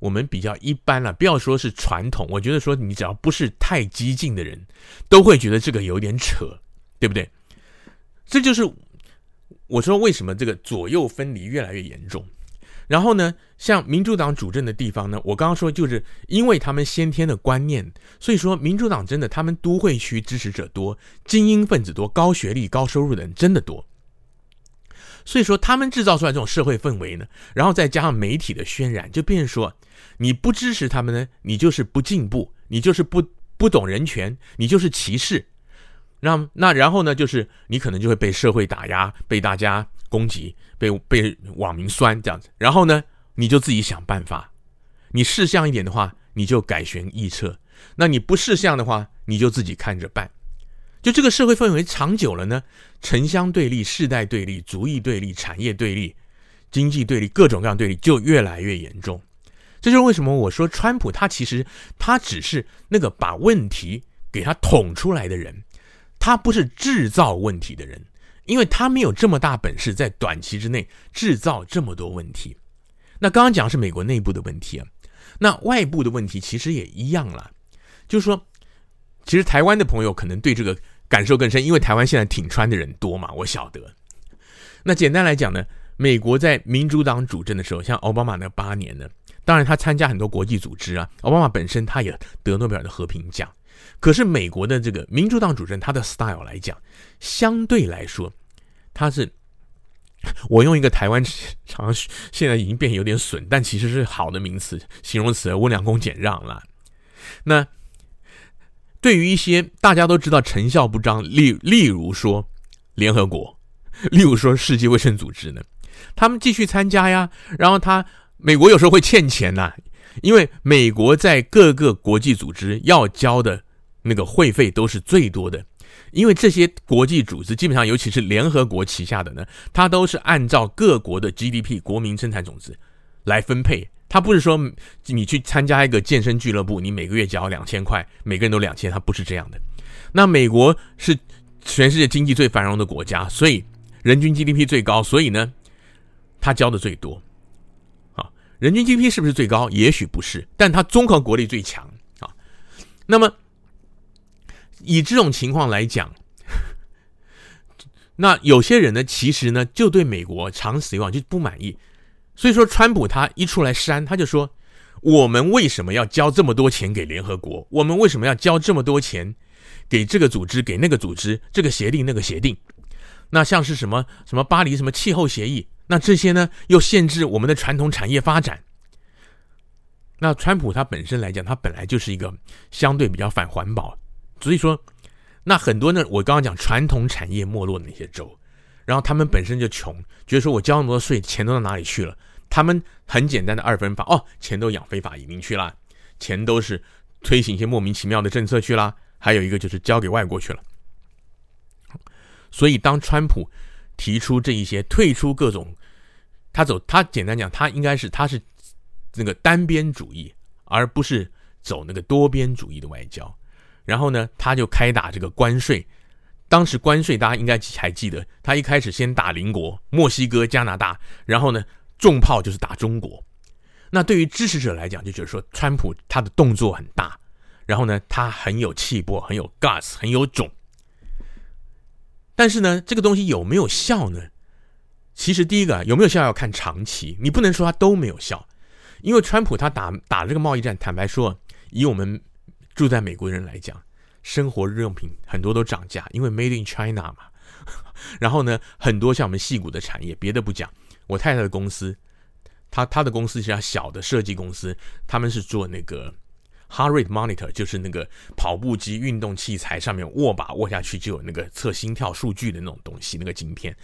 我们比较一般了、不要说是传统，我觉得说你只要不是太激进的人，都会觉得这个有点扯，对不对？这就是我说为什么这个左右分离越来越严重。然后呢，像民主党主政的地方呢，我刚刚说就是因为他们先天的观念，所以说民主党真的他们都会区支持者多，精英分子多，高学历、高收入的人真的多。所以说他们制造出来这种社会氛围呢，然后再加上媒体的渲染，就变成说你不支持他们呢，你就是不进步，你就是不不懂人权，你就是歧视。那那然后呢，就是你可能就会被社会打压，被大家。攻击被被网民酸这样子，然后呢，你就自己想办法。你识相一点的话，你就改弦易辙；那你不识相的话，你就自己看着办。就这个社会氛围长久了呢，城乡对立、世代对立、族裔对立、产业对立、经济对立，各种各样对立就越来越严重。这就是为什么我说川普他其实他只是那个把问题给他捅出来的人，他不是制造问题的人。因为他没有这么大本事，在短期之内制造这么多问题。那刚刚讲是美国内部的问题啊，那外部的问题其实也一样了。就是说，其实台湾的朋友可能对这个感受更深，因为台湾现在挺川的人多嘛，我晓得。那简单来讲呢，美国在民主党主政的时候，像奥巴马那八年呢，当然他参加很多国际组织啊，奥巴马本身他也得诺贝尔的和平奖。可是美国的这个民主党主政，他的 style 来讲，相对来说，他是我用一个台湾常现在已经变有点损，但其实是好的名词形容词，温良恭俭让了。那对于一些大家都知道成效不彰，例例如说联合国，例如说世界卫生组织呢，他们继续参加呀。然后他美国有时候会欠钱呐、因为美国在各个国际组织要交的。那个会费都是最多的，因为这些国际组织基本上，尤其是联合国旗下的呢，它都是按照各国的 GDP 国民生产总值来分配它不是说你去参加一个健身俱乐部，你每个月交两千块，每个人都两千，它不是这样的。那美国是全世界经济最繁荣的国家，所以人均 GDP 最高，所以呢，他交的最多。啊，人均 GDP 是不是最高？也许不是，但他综合国力最强啊。那么以这种情况来讲，那有些人呢，其实呢，就对美国长此以往就不满意。所以说，川普他一出来删，他就说：“我们为什么要交这么多钱给联合国？我们为什么要交这么多钱给这个组织、给那个组织？这个协定、那个协定？那像是什么什么巴黎什么气候协议？那这些呢，又限制我们的传统产业发展。那川普他本身来讲，他本来就是一个相对比较反环保，所以说，那很多呢，我刚刚讲传统产业没落的那些州。”然后他们本身就穷，觉得说我交那么多税，钱都到哪里去了？他们很简单的二分法，哦，钱都养非法移民去了，钱都是推行一些莫名其妙的政策去了，还有一个就是交给外国去了。所以当川普提出这一些退出各种，他走他简单讲，他应该是他是那个单边主义，而不是走那个多边主义的外交。然后呢，他就开打这个关税。当时关税大家应该还记得，他一开始先打邻国墨西哥、加拿大，然后呢，重炮就是打中国。那对于支持者来讲，就觉得说川普他的动作很大，然后呢，他很有气魄，很有 gas，很有种。但是呢，这个东西有没有效呢？其实第一个有没有效要看长期，你不能说他都没有效，因为川普他打打这个贸易战，坦白说，以我们住在美国人来讲。生活日用品很多都涨价，因为 Made in China 嘛。[laughs] 然后呢，很多像我们矽谷的产业，别的不讲，我太太的公司，她她的公司是家小的设计公司，他们是做那个 Heart Rate Monitor，就是那个跑步机运动器材上面握把握下去就有那个测心跳数据的那种东西，那个晶片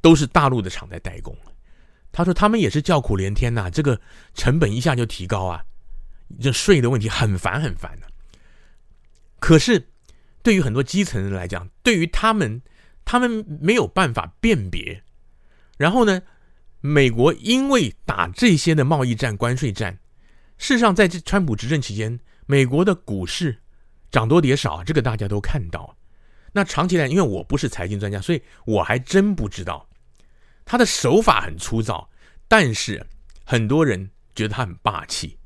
都是大陆的厂在代工。他说他们也是叫苦连天呐，这个成本一下就提高啊，这税的问题很烦很烦的。可是，对于很多基层人来讲，对于他们，他们没有办法辨别。然后呢，美国因为打这些的贸易战、关税战，事实上在这川普执政期间，美国的股市涨多跌少，这个大家都看到。那长期来，因为我不是财经专家，所以我还真不知道。他的手法很粗糙，但是很多人觉得他很霸气，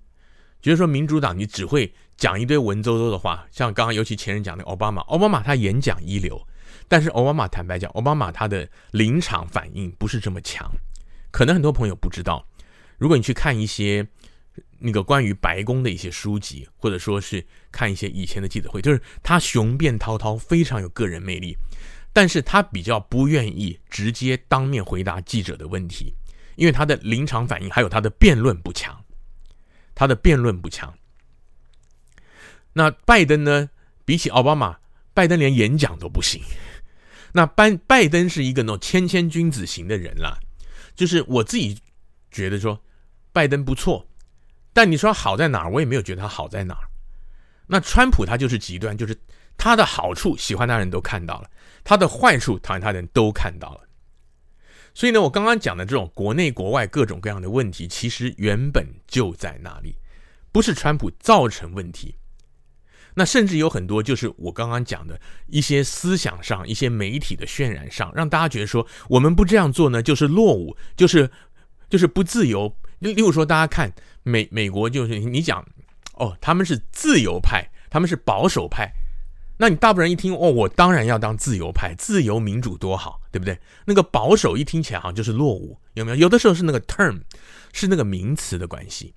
觉得说民主党你只会。讲一堆文绉绉的话，像刚刚尤其前任讲的奥巴马，奥巴马他演讲一流，但是奥巴马坦白讲，奥巴马他的临场反应不是这么强。可能很多朋友不知道，如果你去看一些那个关于白宫的一些书籍，或者说是看一些以前的记者会，就是他雄辩滔滔，非常有个人魅力，但是他比较不愿意直接当面回答记者的问题，因为他的临场反应还有他的辩论不强，他的辩论不强。那拜登呢？比起奥巴马，拜登连演讲都不行。那拜拜登是一个那种谦谦君子型的人啦，就是我自己觉得说拜登不错，但你说好在哪儿，我也没有觉得他好在哪儿。那川普他就是极端，就是他的好处喜欢他人都看到了，他的坏处讨厌他的人都看到了。所以呢，我刚刚讲的这种国内国外各种各样的问题，其实原本就在那里，不是川普造成问题。那甚至有很多，就是我刚刚讲的一些思想上、一些媒体的渲染上，让大家觉得说，我们不这样做呢，就是落伍，就是就是不自由。例如说，大家看美美国，就是你讲哦，他们是自由派，他们是保守派，那你大部分人一听哦，我当然要当自由派，自由民主多好，对不对？那个保守一听起来好像就是落伍，有没有？有的时候是那个 term，是那个名词的关系。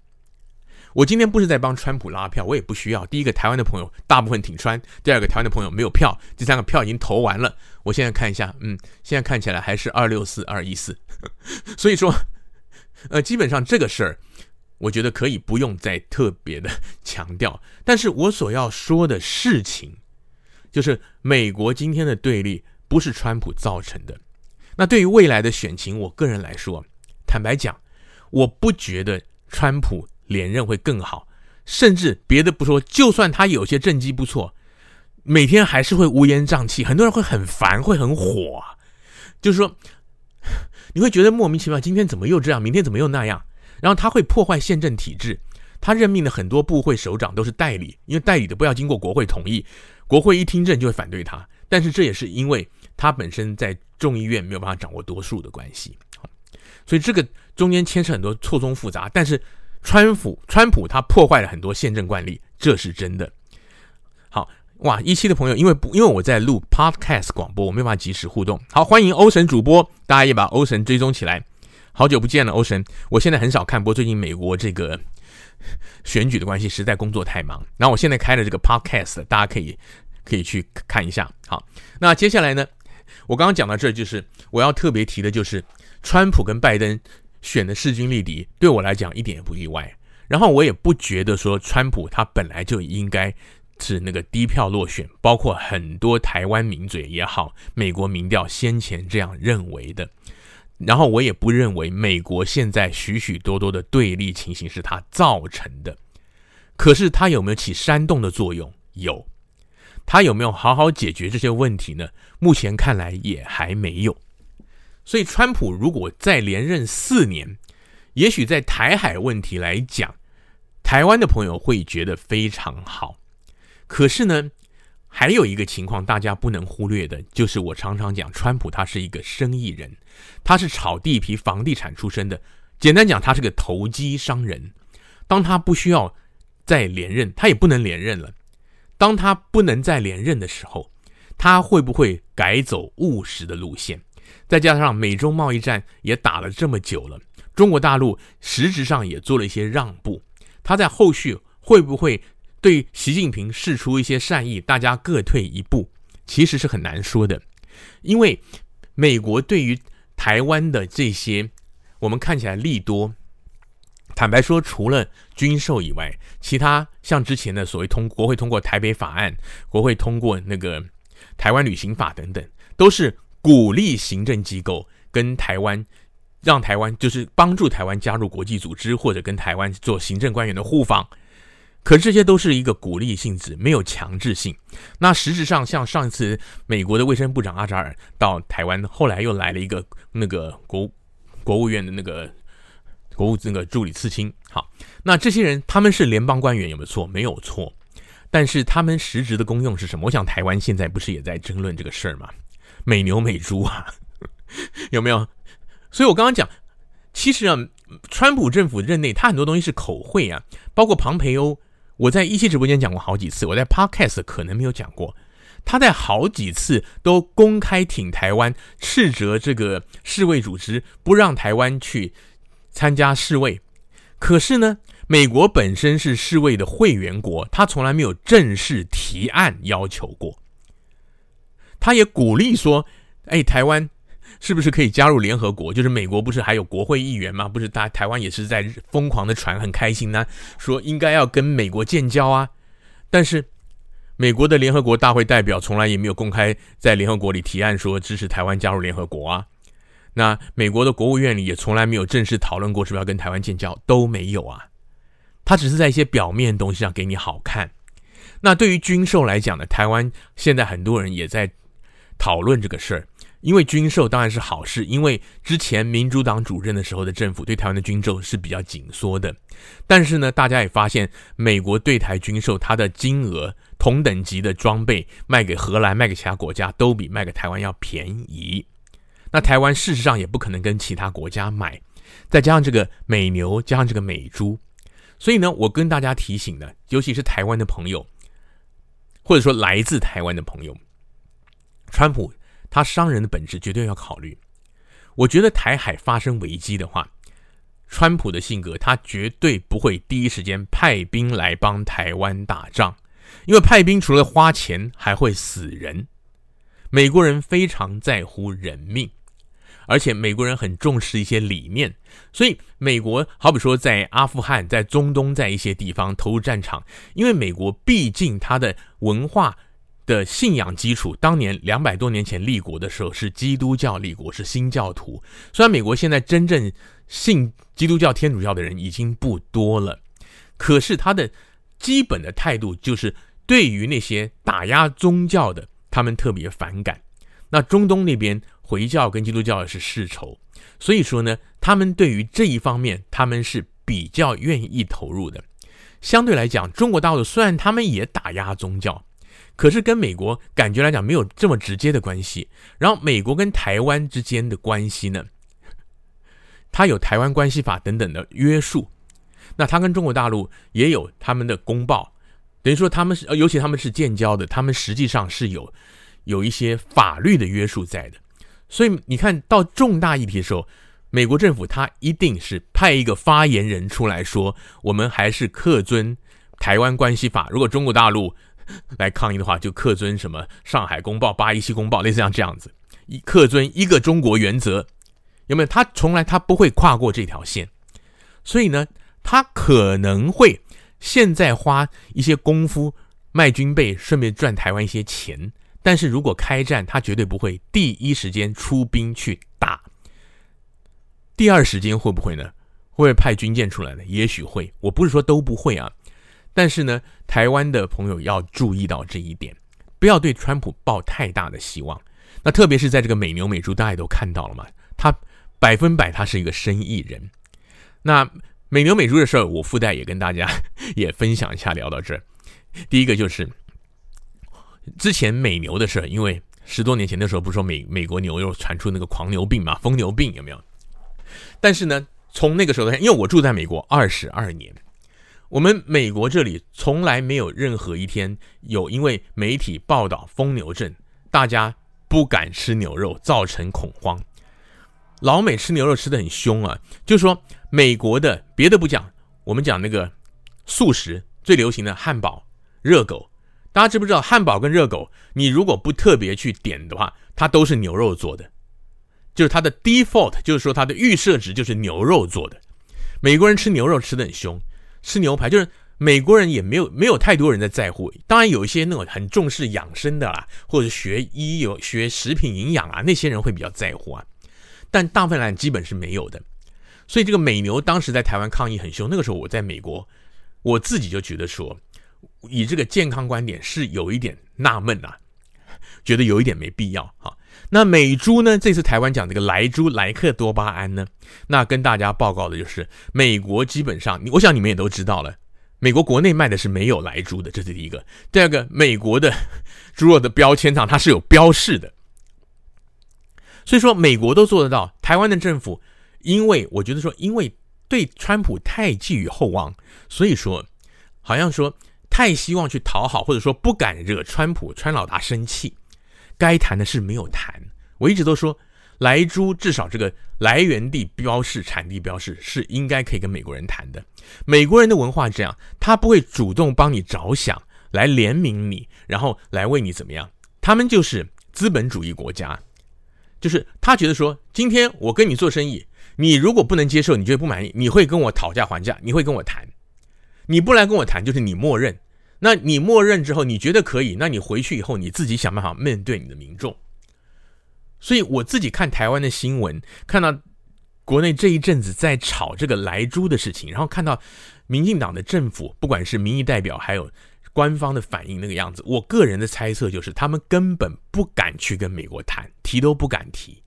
我今天不是在帮川普拉票，我也不需要。第一个，台湾的朋友大部分挺川；第二个，台湾的朋友没有票；第三个，票已经投完了。我现在看一下，嗯，现在看起来还是二六四二一四。[laughs] 所以说，呃，基本上这个事儿，我觉得可以不用再特别的强调。但是我所要说的事情，就是美国今天的对立不是川普造成的。那对于未来的选情，我个人来说，坦白讲，我不觉得川普。连任会更好，甚至别的不说，就算他有些政绩不错，每天还是会乌烟瘴气，很多人会很烦，会很火啊。就是说，你会觉得莫名其妙，今天怎么又这样，明天怎么又那样？然后他会破坏宪政体制。他任命的很多部会首长都是代理，因为代理的不要经过国会同意，国会一听证就会反对他。但是这也是因为他本身在众议院没有办法掌握多数的关系。所以这个中间牵扯很多错综复杂。但是川普，川普他破坏了很多宪政惯例，这是真的。好哇，一期的朋友，因为不因为我在录 Podcast 广播，我没办法及时互动。好，欢迎欧神主播，大家也把欧神追踪起来。好久不见了，欧神，我现在很少看播，最近美国这个。[laughs] 选举的关系，实在工作太忙。然后我现在开了这个 podcast，大家可以可以去看一下。好，那接下来呢，我刚刚讲到这，就是我要特别提的，就是川普跟拜登选的势均力敌，对我来讲一点也不意外。然后我也不觉得说川普他本来就应该是那个低票落选，包括很多台湾名嘴也好，美国民调先前这样认为的。然后我也不认为美国现在许许多多的对立情形是他造成的，可是他有没有起煽动的作用？有，他有没有好好解决这些问题呢？目前看来也还没有。所以，川普如果再连任四年，也许在台海问题来讲，台湾的朋友会觉得非常好。可是呢，还有一个情况大家不能忽略的，就是我常常讲，川普他是一个生意人。他是炒地皮、房地产出身的，简单讲，他是个投机商人。当他不需要再连任，他也不能连任了。当他不能再连任的时候，他会不会改走务实的路线？再加上美中贸易战也打了这么久了，中国大陆实质上也做了一些让步，他在后续会不会对习近平释出一些善意？大家各退一步，其实是很难说的，因为美国对于台湾的这些，我们看起来利多。坦白说，除了军售以外，其他像之前的所谓通国会通过台北法案，国会通过那个台湾旅行法等等，都是鼓励行政机构跟台湾，让台湾就是帮助台湾加入国际组织，或者跟台湾做行政官员的互访。可是这些都是一个鼓励性质，没有强制性。那实质上，像上一次美国的卫生部长阿扎尔到台湾，后来又来了一个那个国国务院的那个国务那个助理次卿。好，那这些人他们是联邦官员，有没有错？没有错。但是他们实质的功用是什么？我想台湾现在不是也在争论这个事儿吗？美牛美猪啊，[laughs] 有没有？所以我刚刚讲，其实啊，川普政府任内他很多东西是口惠啊，包括庞培欧。我在一期直播间讲过好几次，我在 Podcast 可能没有讲过。他在好几次都公开挺台湾，斥责这个世卫组织不让台湾去参加世卫。可是呢，美国本身是世卫的会员国，他从来没有正式提案要求过。他也鼓励说：“哎，台湾。”是不是可以加入联合国？就是美国不是还有国会议员吗？不是大台湾也是在疯狂的传，很开心呢、说应该要跟美国建交啊。但是美国的联合国大会代表从来也没有公开在联合国里提案说支持台湾加入联合国啊。那美国的国务院里也从来没有正式讨论过是不是要跟台湾建交，都没有啊。他只是在一些表面东西上给你好看。那对于军售来讲呢，台湾现在很多人也在讨论这个事儿。因为军售当然是好事，因为之前民主党主政的时候的政府对台湾的军售是比较紧缩的。但是呢，大家也发现，美国对台军售，它的金额同等级的装备卖给荷兰、卖给其他国家，都比卖给台湾要便宜。那台湾事实上也不可能跟其他国家买，再加上这个美牛，加上这个美猪，所以呢，我跟大家提醒的，尤其是台湾的朋友，或者说来自台湾的朋友，川普。他商人的本质绝对要考虑。我觉得台海发生危机的话，川普的性格，他绝对不会第一时间派兵来帮台湾打仗，因为派兵除了花钱，还会死人。美国人非常在乎人命，而且美国人很重视一些理念，所以美国好比说在阿富汗、在中东、在一些地方投入战场，因为美国毕竟它的文化。的信仰基础，当年两百多年前立国的时候是基督教立国，是新教徒。虽然美国现在真正信基督教、天主教的人已经不多了，可是他的基本的态度就是对于那些打压宗教的，他们特别反感。那中东那边回教跟基督教是世仇，所以说呢，他们对于这一方面，他们是比较愿意投入的。相对来讲，中国大陆虽然他们也打压宗教，可是跟美国感觉来讲没有这么直接的关系。然后美国跟台湾之间的关系呢，它有台湾关系法等等的约束。那它跟中国大陆也有他们的公报，等于说他们是，尤其他们是建交的，他们实际上是有有一些法律的约束在的。所以你看到重大议题的时候，美国政府他一定是派一个发言人出来说，我们还是恪遵台湾关系法。如果中国大陆 [laughs] 来抗议的话，就恪遵什么上海公报、八一七公报，类似像这样子，一恪遵一个中国原则，有没有？他从来他不会跨过这条线，所以呢，他可能会现在花一些功夫卖军备，顺便赚台湾一些钱。但是如果开战，他绝对不会第一时间出兵去打。第二时间会不会呢？会不会派军舰出来呢？也许会。我不是说都不会啊。但是呢，台湾的朋友要注意到这一点，不要对川普抱太大的希望。那特别是在这个美牛美猪，大家都看到了嘛，他百分百他是一个生意人。那美牛美猪的事儿，我附带也跟大家 [laughs] 也分享一下。聊到这儿，第一个就是。之前美牛的事儿，因为十多年前的时候，不是说美美国牛肉传出那个狂牛病嘛，疯牛病有没有？但是呢，从那个时候，因为我住在美国二十二年，我们美国这里从来没有任何一天有因为媒体报道疯牛症，大家不敢吃牛肉，造成恐慌。老美吃牛肉吃得很凶啊，就是说美国的别的不讲，我们讲那个素食最流行的汉堡、热狗。大家知不知道汉堡跟热狗，你如果不特别去点的话，它都是牛肉做的，就是它的 default，就是说它的预设值就是牛肉做的。美国人吃牛肉吃得很凶，吃牛排就是美国人也没有没有太多人在在乎。当然有一些那种很重视养生的啦，或者学医有学食品营养啊，那些人会比较在乎啊。但大部分人基本是没有的。所以这个美牛当时在台湾抗议很凶，那个时候我在美国，我自己就觉得说。以这个健康观点是有一点纳闷啊，觉得有一点没必要哈。那美猪呢？这次台湾讲这个莱猪莱克多巴胺呢？那跟大家报告的就是，美国基本上，我想你们也都知道了，美国国内卖的是没有莱猪的，这是第一个。第二个，美国的猪肉的标签上它是有标示的，所以说美国都做得到。台湾的政府，因为我觉得说，因为对川普太寄予厚望，所以说好像说。太希望去讨好，或者说不敢惹川普、川老大生气，该谈的事没有谈。我一直都说，莱猪至少这个来源地标示、产地标示是应该可以跟美国人谈的。美国人的文化这样，他不会主动帮你着想，来怜悯你，然后来为你怎么样。他们就是资本主义国家，就是他觉得说，今天我跟你做生意，你如果不能接受，你觉得不满意，你会跟我讨价还价，你会跟我谈。你不来跟我谈，就是你默认。那你默认之后，你觉得可以，那你回去以后，你自己想办法面对你的民众。所以我自己看台湾的新闻，看到国内这一阵子在炒这个莱猪的事情，然后看到民进党的政府，不管是民意代表还有官方的反应那个样子，我个人的猜测就是，他们根本不敢去跟美国谈，提都不敢提。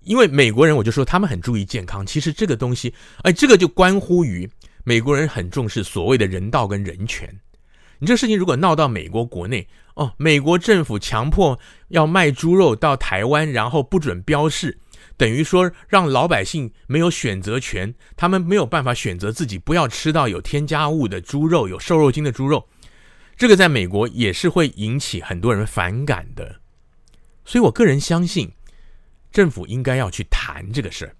因为美国人，我就说他们很注意健康，其实这个东西，哎，这个就关乎于。美国人很重视所谓的人道跟人权，你这事情如果闹到美国国内哦，美国政府强迫要卖猪肉到台湾，然后不准标示，等于说让老百姓没有选择权，他们没有办法选择自己不要吃到有添加物的猪肉，有瘦肉精的猪肉，这个在美国也是会引起很多人反感的，所以我个人相信政府应该要去谈这个事儿，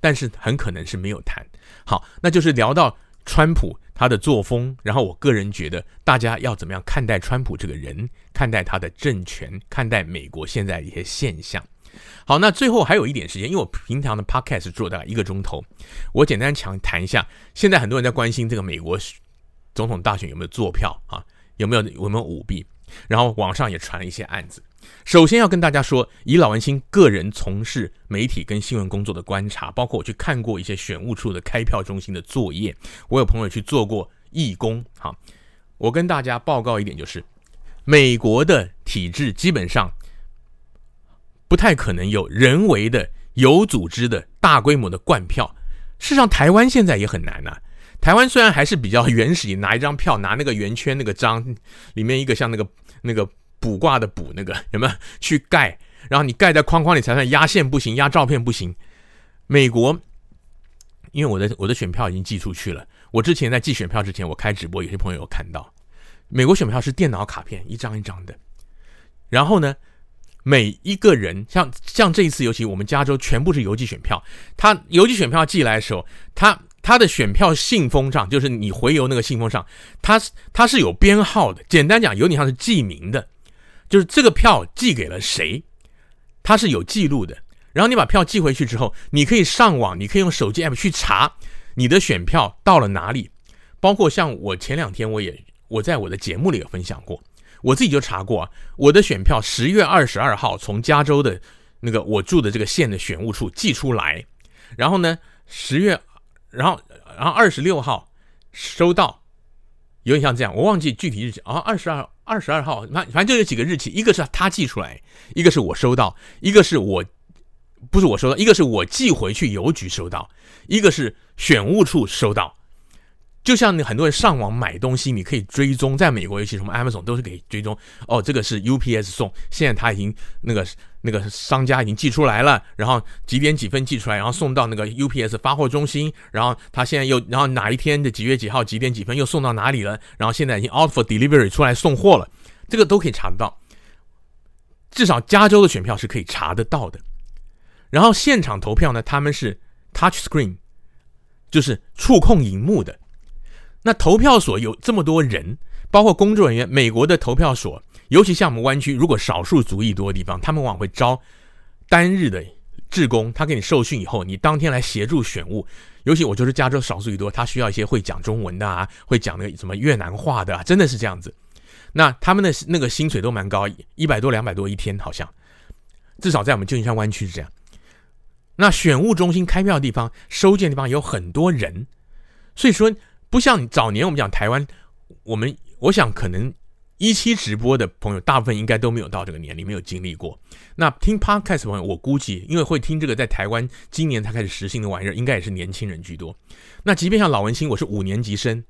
但是很可能是没有谈。好，那就是聊到。川普他的作风，然后我个人觉得，大家要怎么样看待川普这个人，看待他的政权，看待美国现在一些现象。好，那最后还有一点时间，因为我平常的 podcast 做大概一个钟头，我简单讲谈一下。现在很多人在关心这个美国总统大选有没有作票啊，有没有有没有舞弊，然后网上也传了一些案子。首先要跟大家说，以老文青个人从事媒体跟新闻工作的观察，包括我去看过一些选务处的开票中心的作业，我有朋友去做过义工。哈，我跟大家报告一点，就是美国的体制基本上不太可能有人为的有组织的大规模的灌票。事实上，台湾现在也很难呐、台湾虽然还是比较原始，拿一张票，拿那个圆圈那个章，里面一个像那个那个卜卦的卜那个 [laughs] 有没有去盖？然后你盖在框框里才算压线不行，压照片不行。美国，因为我的我的选票已经寄出去了。我之前在寄选票之前，我开直播，有些朋友有看到，美国选票是电脑卡片，一张一张的。然后呢，每一个人像像这一次，尤其我们加州全部是邮寄选票，他邮寄选票寄来的时候，他。他的选票信封上，就是你回邮那个信封上，它它是有编号的。简单讲，有点像是记名的，就是这个票寄给了谁，它是有记录的。然后你把票寄回去之后，你可以上网，你可以用手机 app 去查你的选票到了哪里。包括像我前两天我也我在我的节目里有分享过，我自己就查过啊，我的选票十月二十二号从加州的那个我住的这个县的选务处寄出来，然后呢，十月。然后，然后二十六号收到，有点像这样，我忘记具体日期啊，二十二二十二号，反反正就有几个日期，一个是他寄出来，一个是我收到，一个是我不是我收到，一个是我寄回去邮局收到，一个是选务处收到。就像你很多人上网买东西，你可以追踪，在美国尤其什么 Amazon 都是可以追踪。哦，这个是 UPS 送，现在他已经那个那个商家已经寄出来了，然后几点几分寄出来，然后送到那个 UPS 发货中心，然后他现在又然后哪一天的几月几号几点几分又送到哪里了，然后现在已经 out for delivery 出来送货了，这个都可以查得到。至少加州的选票是可以查得到的。然后现场投票呢，他们是 touch screen，就是触控荧幕的。那投票所有这么多人，包括工作人员。美国的投票所，尤其像我们湾区，如果少数族裔多的地方，他们往往会招单日的志工，他给你受训以后，你当天来协助选务。尤其我就是加州少数裔多，他需要一些会讲中文的啊，会讲那个什么越南话的啊，真的是这样子。那他们的那个薪水都蛮高，一百多、两百多一天，好像至少在我们旧金山湾区是这样。那选务中心开票的地方、收件的地方有很多人，所以说。不像早年我们讲台湾，我们我想可能一期直播的朋友，大部分应该都没有到这个年龄，没有经历过。那听 Podcast 朋友，我估计因为会听这个，在台湾今年才开始实行的玩意儿，应该也是年轻人居多。那即便像老文青，我是五年级生，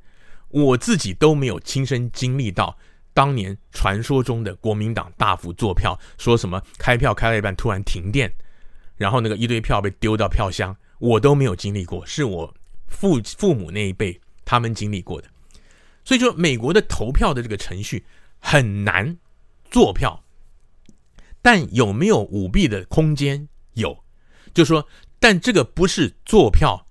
我自己都没有亲身经历到当年传说中的国民党大幅作票，说什么开票开了一半突然停电，然后那个一堆票被丢到票箱，我都没有经历过，是我父父母那一辈。他们经历过的，所以说美国的投票的这个程序很难做票，但有没有舞弊的空间？有，就说，但这个不是做票，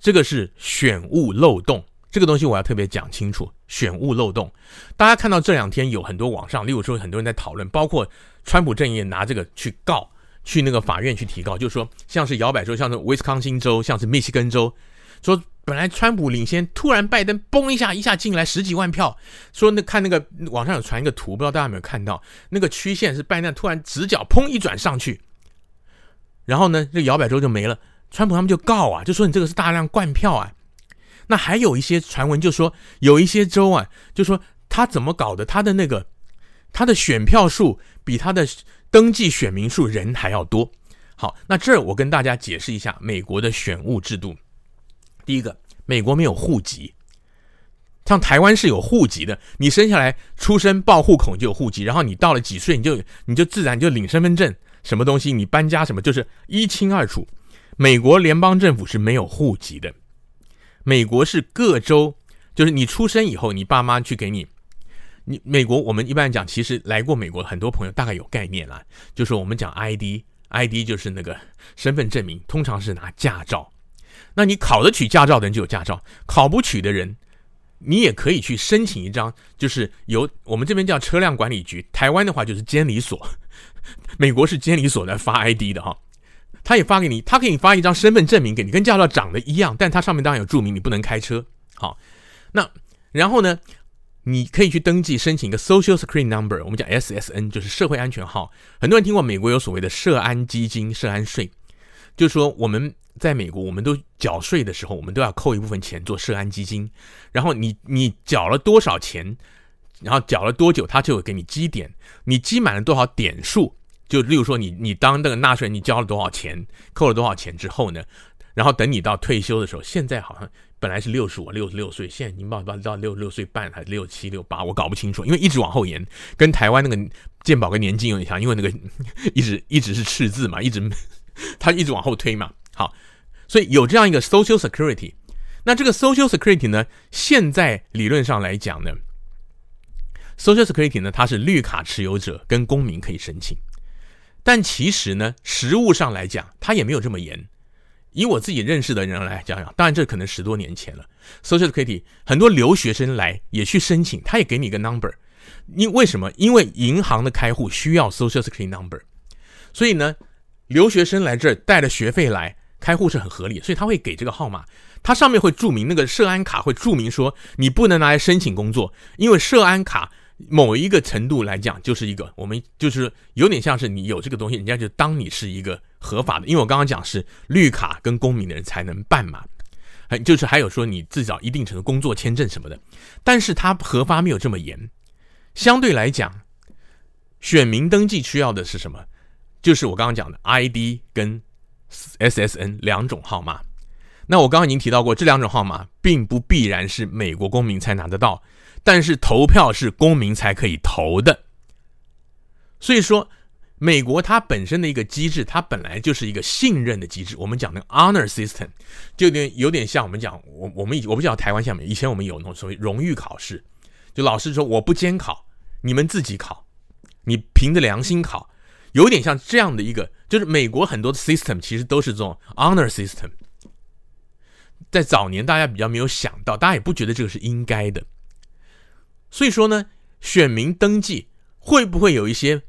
这个是选务漏洞。这个东西我要特别讲清楚，选务漏洞。大家看到这两天有很多网上，例如说很多人在讨论，包括川普阵营拿这个去告，去那个法院去提告，就是说，像是摇摆州，像是威斯康星州，像是密西根州，说。本来川普领先，突然拜登嘣一下一下进来十几万票，说那看那个网上有传一个图，不知道大家有没有看到？那个曲线是拜登突然直角砰一转上去，然后呢，这摇摆州就没了。川普他们就告啊，就说你这个是大量灌票啊。那还有一些传闻就说有一些州啊，就说他怎么搞的？他的那个他的选票数比他的登记选民数人还要多。好，那这儿我跟大家解释一下美国的选务制度。第一个，美国没有户籍，像台湾是有户籍的。你生下来出生报户口就有户籍，然后你到了几岁你就你就自然就领身份证，什么东西你搬家什么就是一清二楚。美国联邦政府是没有户籍的，美国是各州，就是你出生以后，你爸妈去给你，你美国我们一般讲，其实来过美国很多朋友大概有概念啦，就是我们讲 ID，ID 就是那个身份证明，通常是拿驾照。那你考得取驾照的人就有驾照，考不取的人，你也可以去申请一张，就是由我们这边叫车辆管理局，台湾的话就是监理所，[laughs] 美国是监理所来发 ID 的哈，他也发给你，他给你发一张身份证明给你，跟驾照长得一样，但它上面当然有注明你不能开车。好，那然后呢，你可以去登记申请一个 Social Security Number，我们讲 SSN，就是社会安全号。很多人听过美国有所谓的社安基金、社安税，就是说我们。在美国，我们都缴税的时候，我们都要扣一部分钱做社安基金。然后你你缴了多少钱，然后缴了多久，他就会给你积点。你积满了多少点数，就例如说你你当那个纳税人，你交了多少钱，扣了多少钱之后呢，然后等你到退休的时候，现在好像本来是六十五、六十六岁，现在已经到到到六十六岁半还是六七六八，我搞不清楚，因为一直往后延，跟台湾那个健保跟年金有点像，因为那个 [laughs] 一直一直是赤字嘛，一直 [laughs] 他一直往后推嘛。好，所以有这样一个 Social Security，那这个 Social Security 呢，现在理论上来讲呢，Social Security 呢，它是绿卡持有者跟公民可以申请。但其实呢，实务上来讲，它也没有这么严。以我自己认识的人来讲讲，当然这可能十多年前了。Social Security 很多留学生来也去申请，他也给你一个 number。因为什么？因为银行的开户需要 Social Security number，所以呢，留学生来这儿带着学费来开户是很合理，所以他会给这个号码。它上面会注明那个社安卡会注明说，你不能拿来申请工作，因为社安卡。某一个程度来讲，就是一个我们就是有点像是你有这个东西，人家就当你是一个合法的。因为我刚刚讲是绿卡跟公民的人才能办嘛，还就是还有说你至少一定程度工作签证什么的，但是它核发没有这么严。相对来讲，选民登记需要的是什么？就是我刚刚讲的 ID 跟 SSN 两种号码。那我刚刚已经提到过，这两种号码并不必然是美国公民才拿得到。但是投票是公民才可以投的，所以说美国它本身的一个机制，它本来就是一个信任的机制。我们讲的 honor system 就有点有点像我们讲我我们我不知道台湾像没以前我们有那种所谓荣誉考试，就老师说我不监考，你们自己考，你凭着良心考，有点像这样的一个，就是美国很多的 system 其实都是这种 honor system。在早年大家比较没有想到，大家也不觉得这个是应该的。所以说呢，选民登记会不会有一些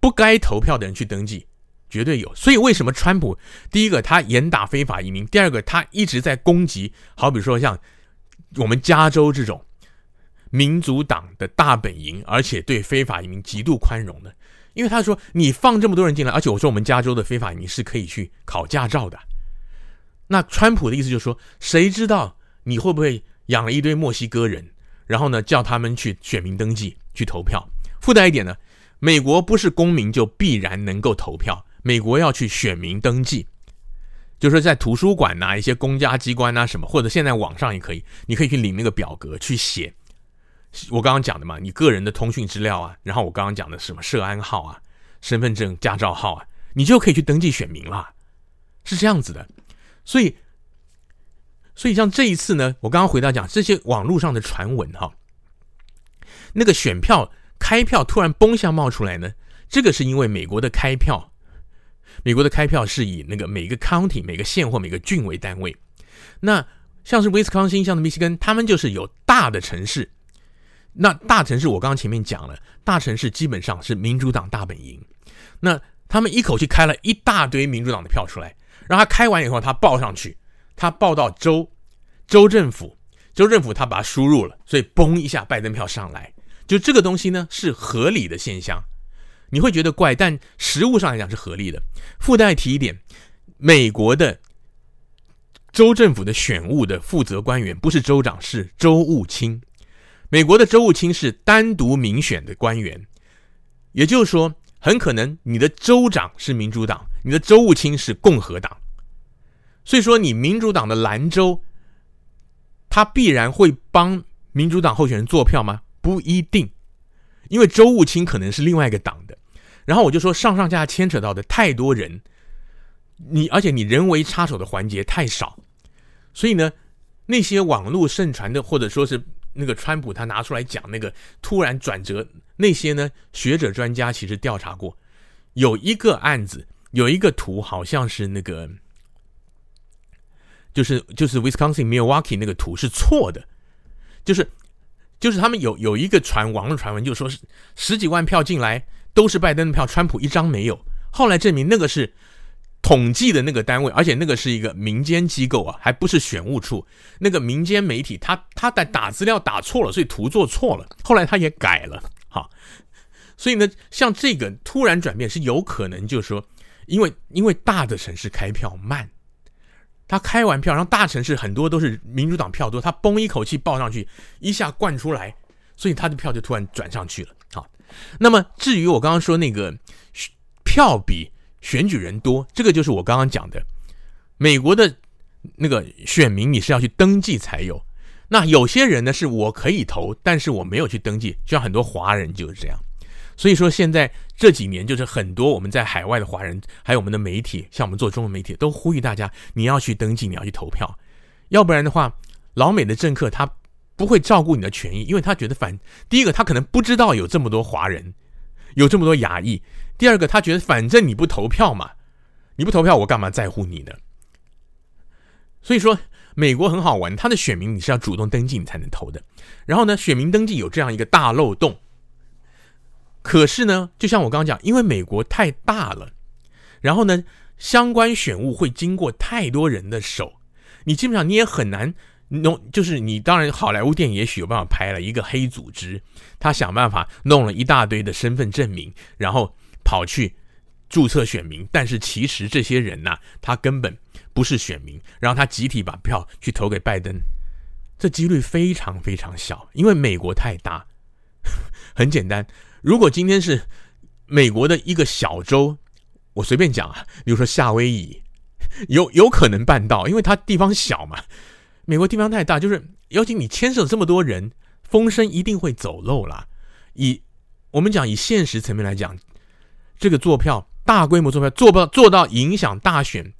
不该投票的人去登记？绝对有。所以为什么川普第一个他严打非法移民，第二个他一直在攻击，好比说像我们加州这种民主党的大本营，而且对非法移民极度宽容的，因为他说你放这么多人进来，而且我说我们加州的非法移民是可以去考驾照的。那川普的意思就是说，谁知道你会不会养了一堆墨西哥人？然后呢，叫他们去选民登记去投票。附带一点呢，美国不是公民就必然能够投票，美国要去选民登记，就是在图书馆呐、一些公家机关啊什么，或者现在网上也可以，你可以去领那个表格去写。我刚刚讲的嘛，你个人的通讯资料啊，然后我刚刚讲的什么社安号啊、身份证、驾照号啊，你就可以去登记选民了，是这样子的，所以。所以像这一次呢，我刚刚回到讲这些网络上的传闻哈，那个选票开票突然嘣一下冒出来呢，这个是因为美国的开票，美国的开票是以那个每个 county 每个县或每个郡为单位，那像是威斯康星，像的密西根，他们就是有大的城市，那大城市我刚刚前面讲了，大城市基本上是民主党大本营，那他们一口气开了一大堆民主党的票出来，然后他开完以后他报上去。他报到州，州政府，州政府他把它输入了，所以嘣一下拜登票上来，就这个东西呢是合理的现象，你会觉得怪，但实务上来讲是合理的。附带提一点，美国的州政府的选务的负责官员不是州长，是州务卿。美国的州务卿是单独民选的官员，也就是说，很可能你的州长是民主党，你的州务卿是共和党。所以说，你民主党的兰州，他必然会帮民主党候选人做票吗？不一定，因为州务卿可能是另外一个党的。然后我就说，上上下牵扯到的太多人，你而且你人为插手的环节太少，所以呢，那些网络盛传的，或者说是那个川普他拿出来讲那个突然转折，那些呢学者专家其实调查过，有一个案子，有一个图，好像是那个。就是就是 Wisconsin Milwaukee 那个图是错的，就是就是他们有有一个传网络传闻，就说是十几万票进来都是拜登的票，川普一张没有。后来证明那个是统计的那个单位，而且那个是一个民间机构啊，还不是选务处。那个民间媒体他他在打资料打错了，所以图做错了。后来他也改了，哈。所以呢，像这个突然转变是有可能，就是说，因为因为大的城市开票慢。他开完票，然后大城市很多都是民主党票多，他嘣一口气报上去，一下灌出来，所以他的票就突然转上去了。好，那么至于我刚刚说那个票比选举人多，这个就是我刚刚讲的，美国的那个选民你是要去登记才有。那有些人呢是我可以投，但是我没有去登记，就像很多华人就是这样。所以说现在这几年就是很多我们在海外的华人，还有我们的媒体，像我们做中文媒体，都呼吁大家你要去登记，你要去投票，要不然的话，老美的政客他不会照顾你的权益，因为他觉得反第一个他可能不知道有这么多华人，有这么多亚裔；第二个他觉得反正你不投票嘛，你不投票我干嘛在乎你呢？所以说美国很好玩，他的选民你是要主动登记你才能投的。然后呢，选民登记有这样一个大漏洞。可是呢，就像我刚刚讲，因为美国太大了，然后呢，相关选务会经过太多人的手，你基本上你也很难弄。就是你当然好莱坞电影也许有办法拍了一个黑组织，他想办法弄了一大堆的身份证明，然后跑去注册选民，但是其实这些人呐，他根本不是选民，然后他集体把票去投给拜登，这几率非常非常小，因为美国太大，[laughs] 很简单。如果今天是美国的一个小州，我随便讲啊，比如说夏威夷，有有可能办到，因为它地方小嘛。美国地方太大，就是尤其你牵涉这么多人，风声一定会走漏啦。以我们讲以现实层面来讲，这个做票大规模做票做不做到影响大选，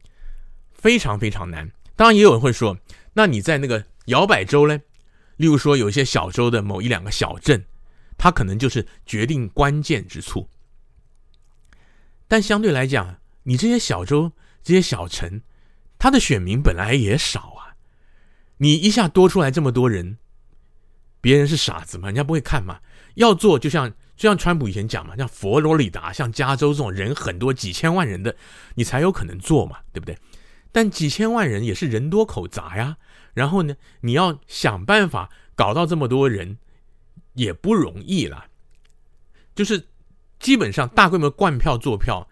非常非常难。当然也有人会说，那你在那个摇摆州呢？例如说有一些小州的某一两个小镇。它可能就是决定关键之处，但相对来讲，你这些小州、这些小城，它的选民本来也少啊。你一下多出来这么多人，别人是傻子吗？人家不会看嘛。要做就像就像川普以前讲嘛，像佛罗里达、像加州这种人很多、几千万人的，你才有可能做嘛，对不对？但几千万人也是人多口杂呀。然后呢，你要想办法搞到这么多人。也不容易啦，就是基本上大规模灌票做票，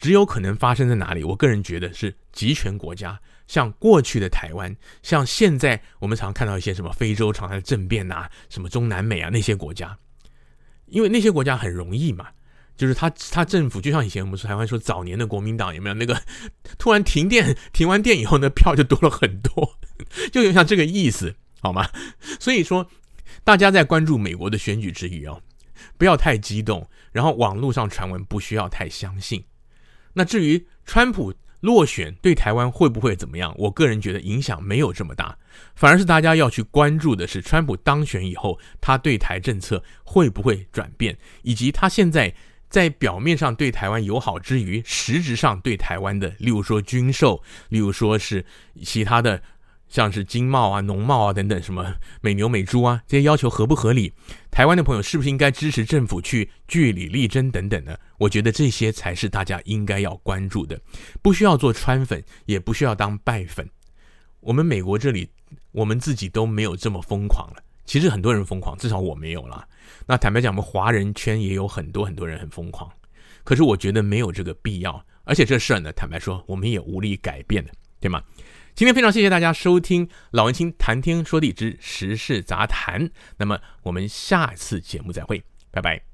只有可能发生在哪里？我个人觉得是集权国家，像过去的台湾，像现在我们常看到一些什么非洲常态政变呐，什么中南美啊那些国家，因为那些国家很容易嘛，就是他他政府就像以前我们说台湾说早年的国民党有没有那个 [laughs] 突然停电停完电以后，那票就多了很多，[laughs] 就有像这个意思好吗？所以说。大家在关注美国的选举之余哦，不要太激动，然后网络上传闻不需要太相信。那至于川普落选对台湾会不会怎么样？我个人觉得影响没有这么大，反而是大家要去关注的是川普当选以后，他对台政策会不会转变，以及他现在在表面上对台湾友好之余，实质上对台湾的，例如说军售，例如说是其他的。像是经贸啊、农贸啊等等，什么美牛美猪啊，这些要求合不合理？台湾的朋友是不是应该支持政府去据理力争等等呢？我觉得这些才是大家应该要关注的，不需要做川粉，也不需要当败粉。我们美国这里，我们自己都没有这么疯狂了。其实很多人疯狂，至少我没有啦。那坦白讲，我们华人圈也有很多很多人很疯狂，可是我觉得没有这个必要。而且这事儿呢，坦白说，我们也无力改变的，对吗？今天非常谢谢大家收听老文青谈天说地之时事杂谈，那么我们下次节目再会，拜拜。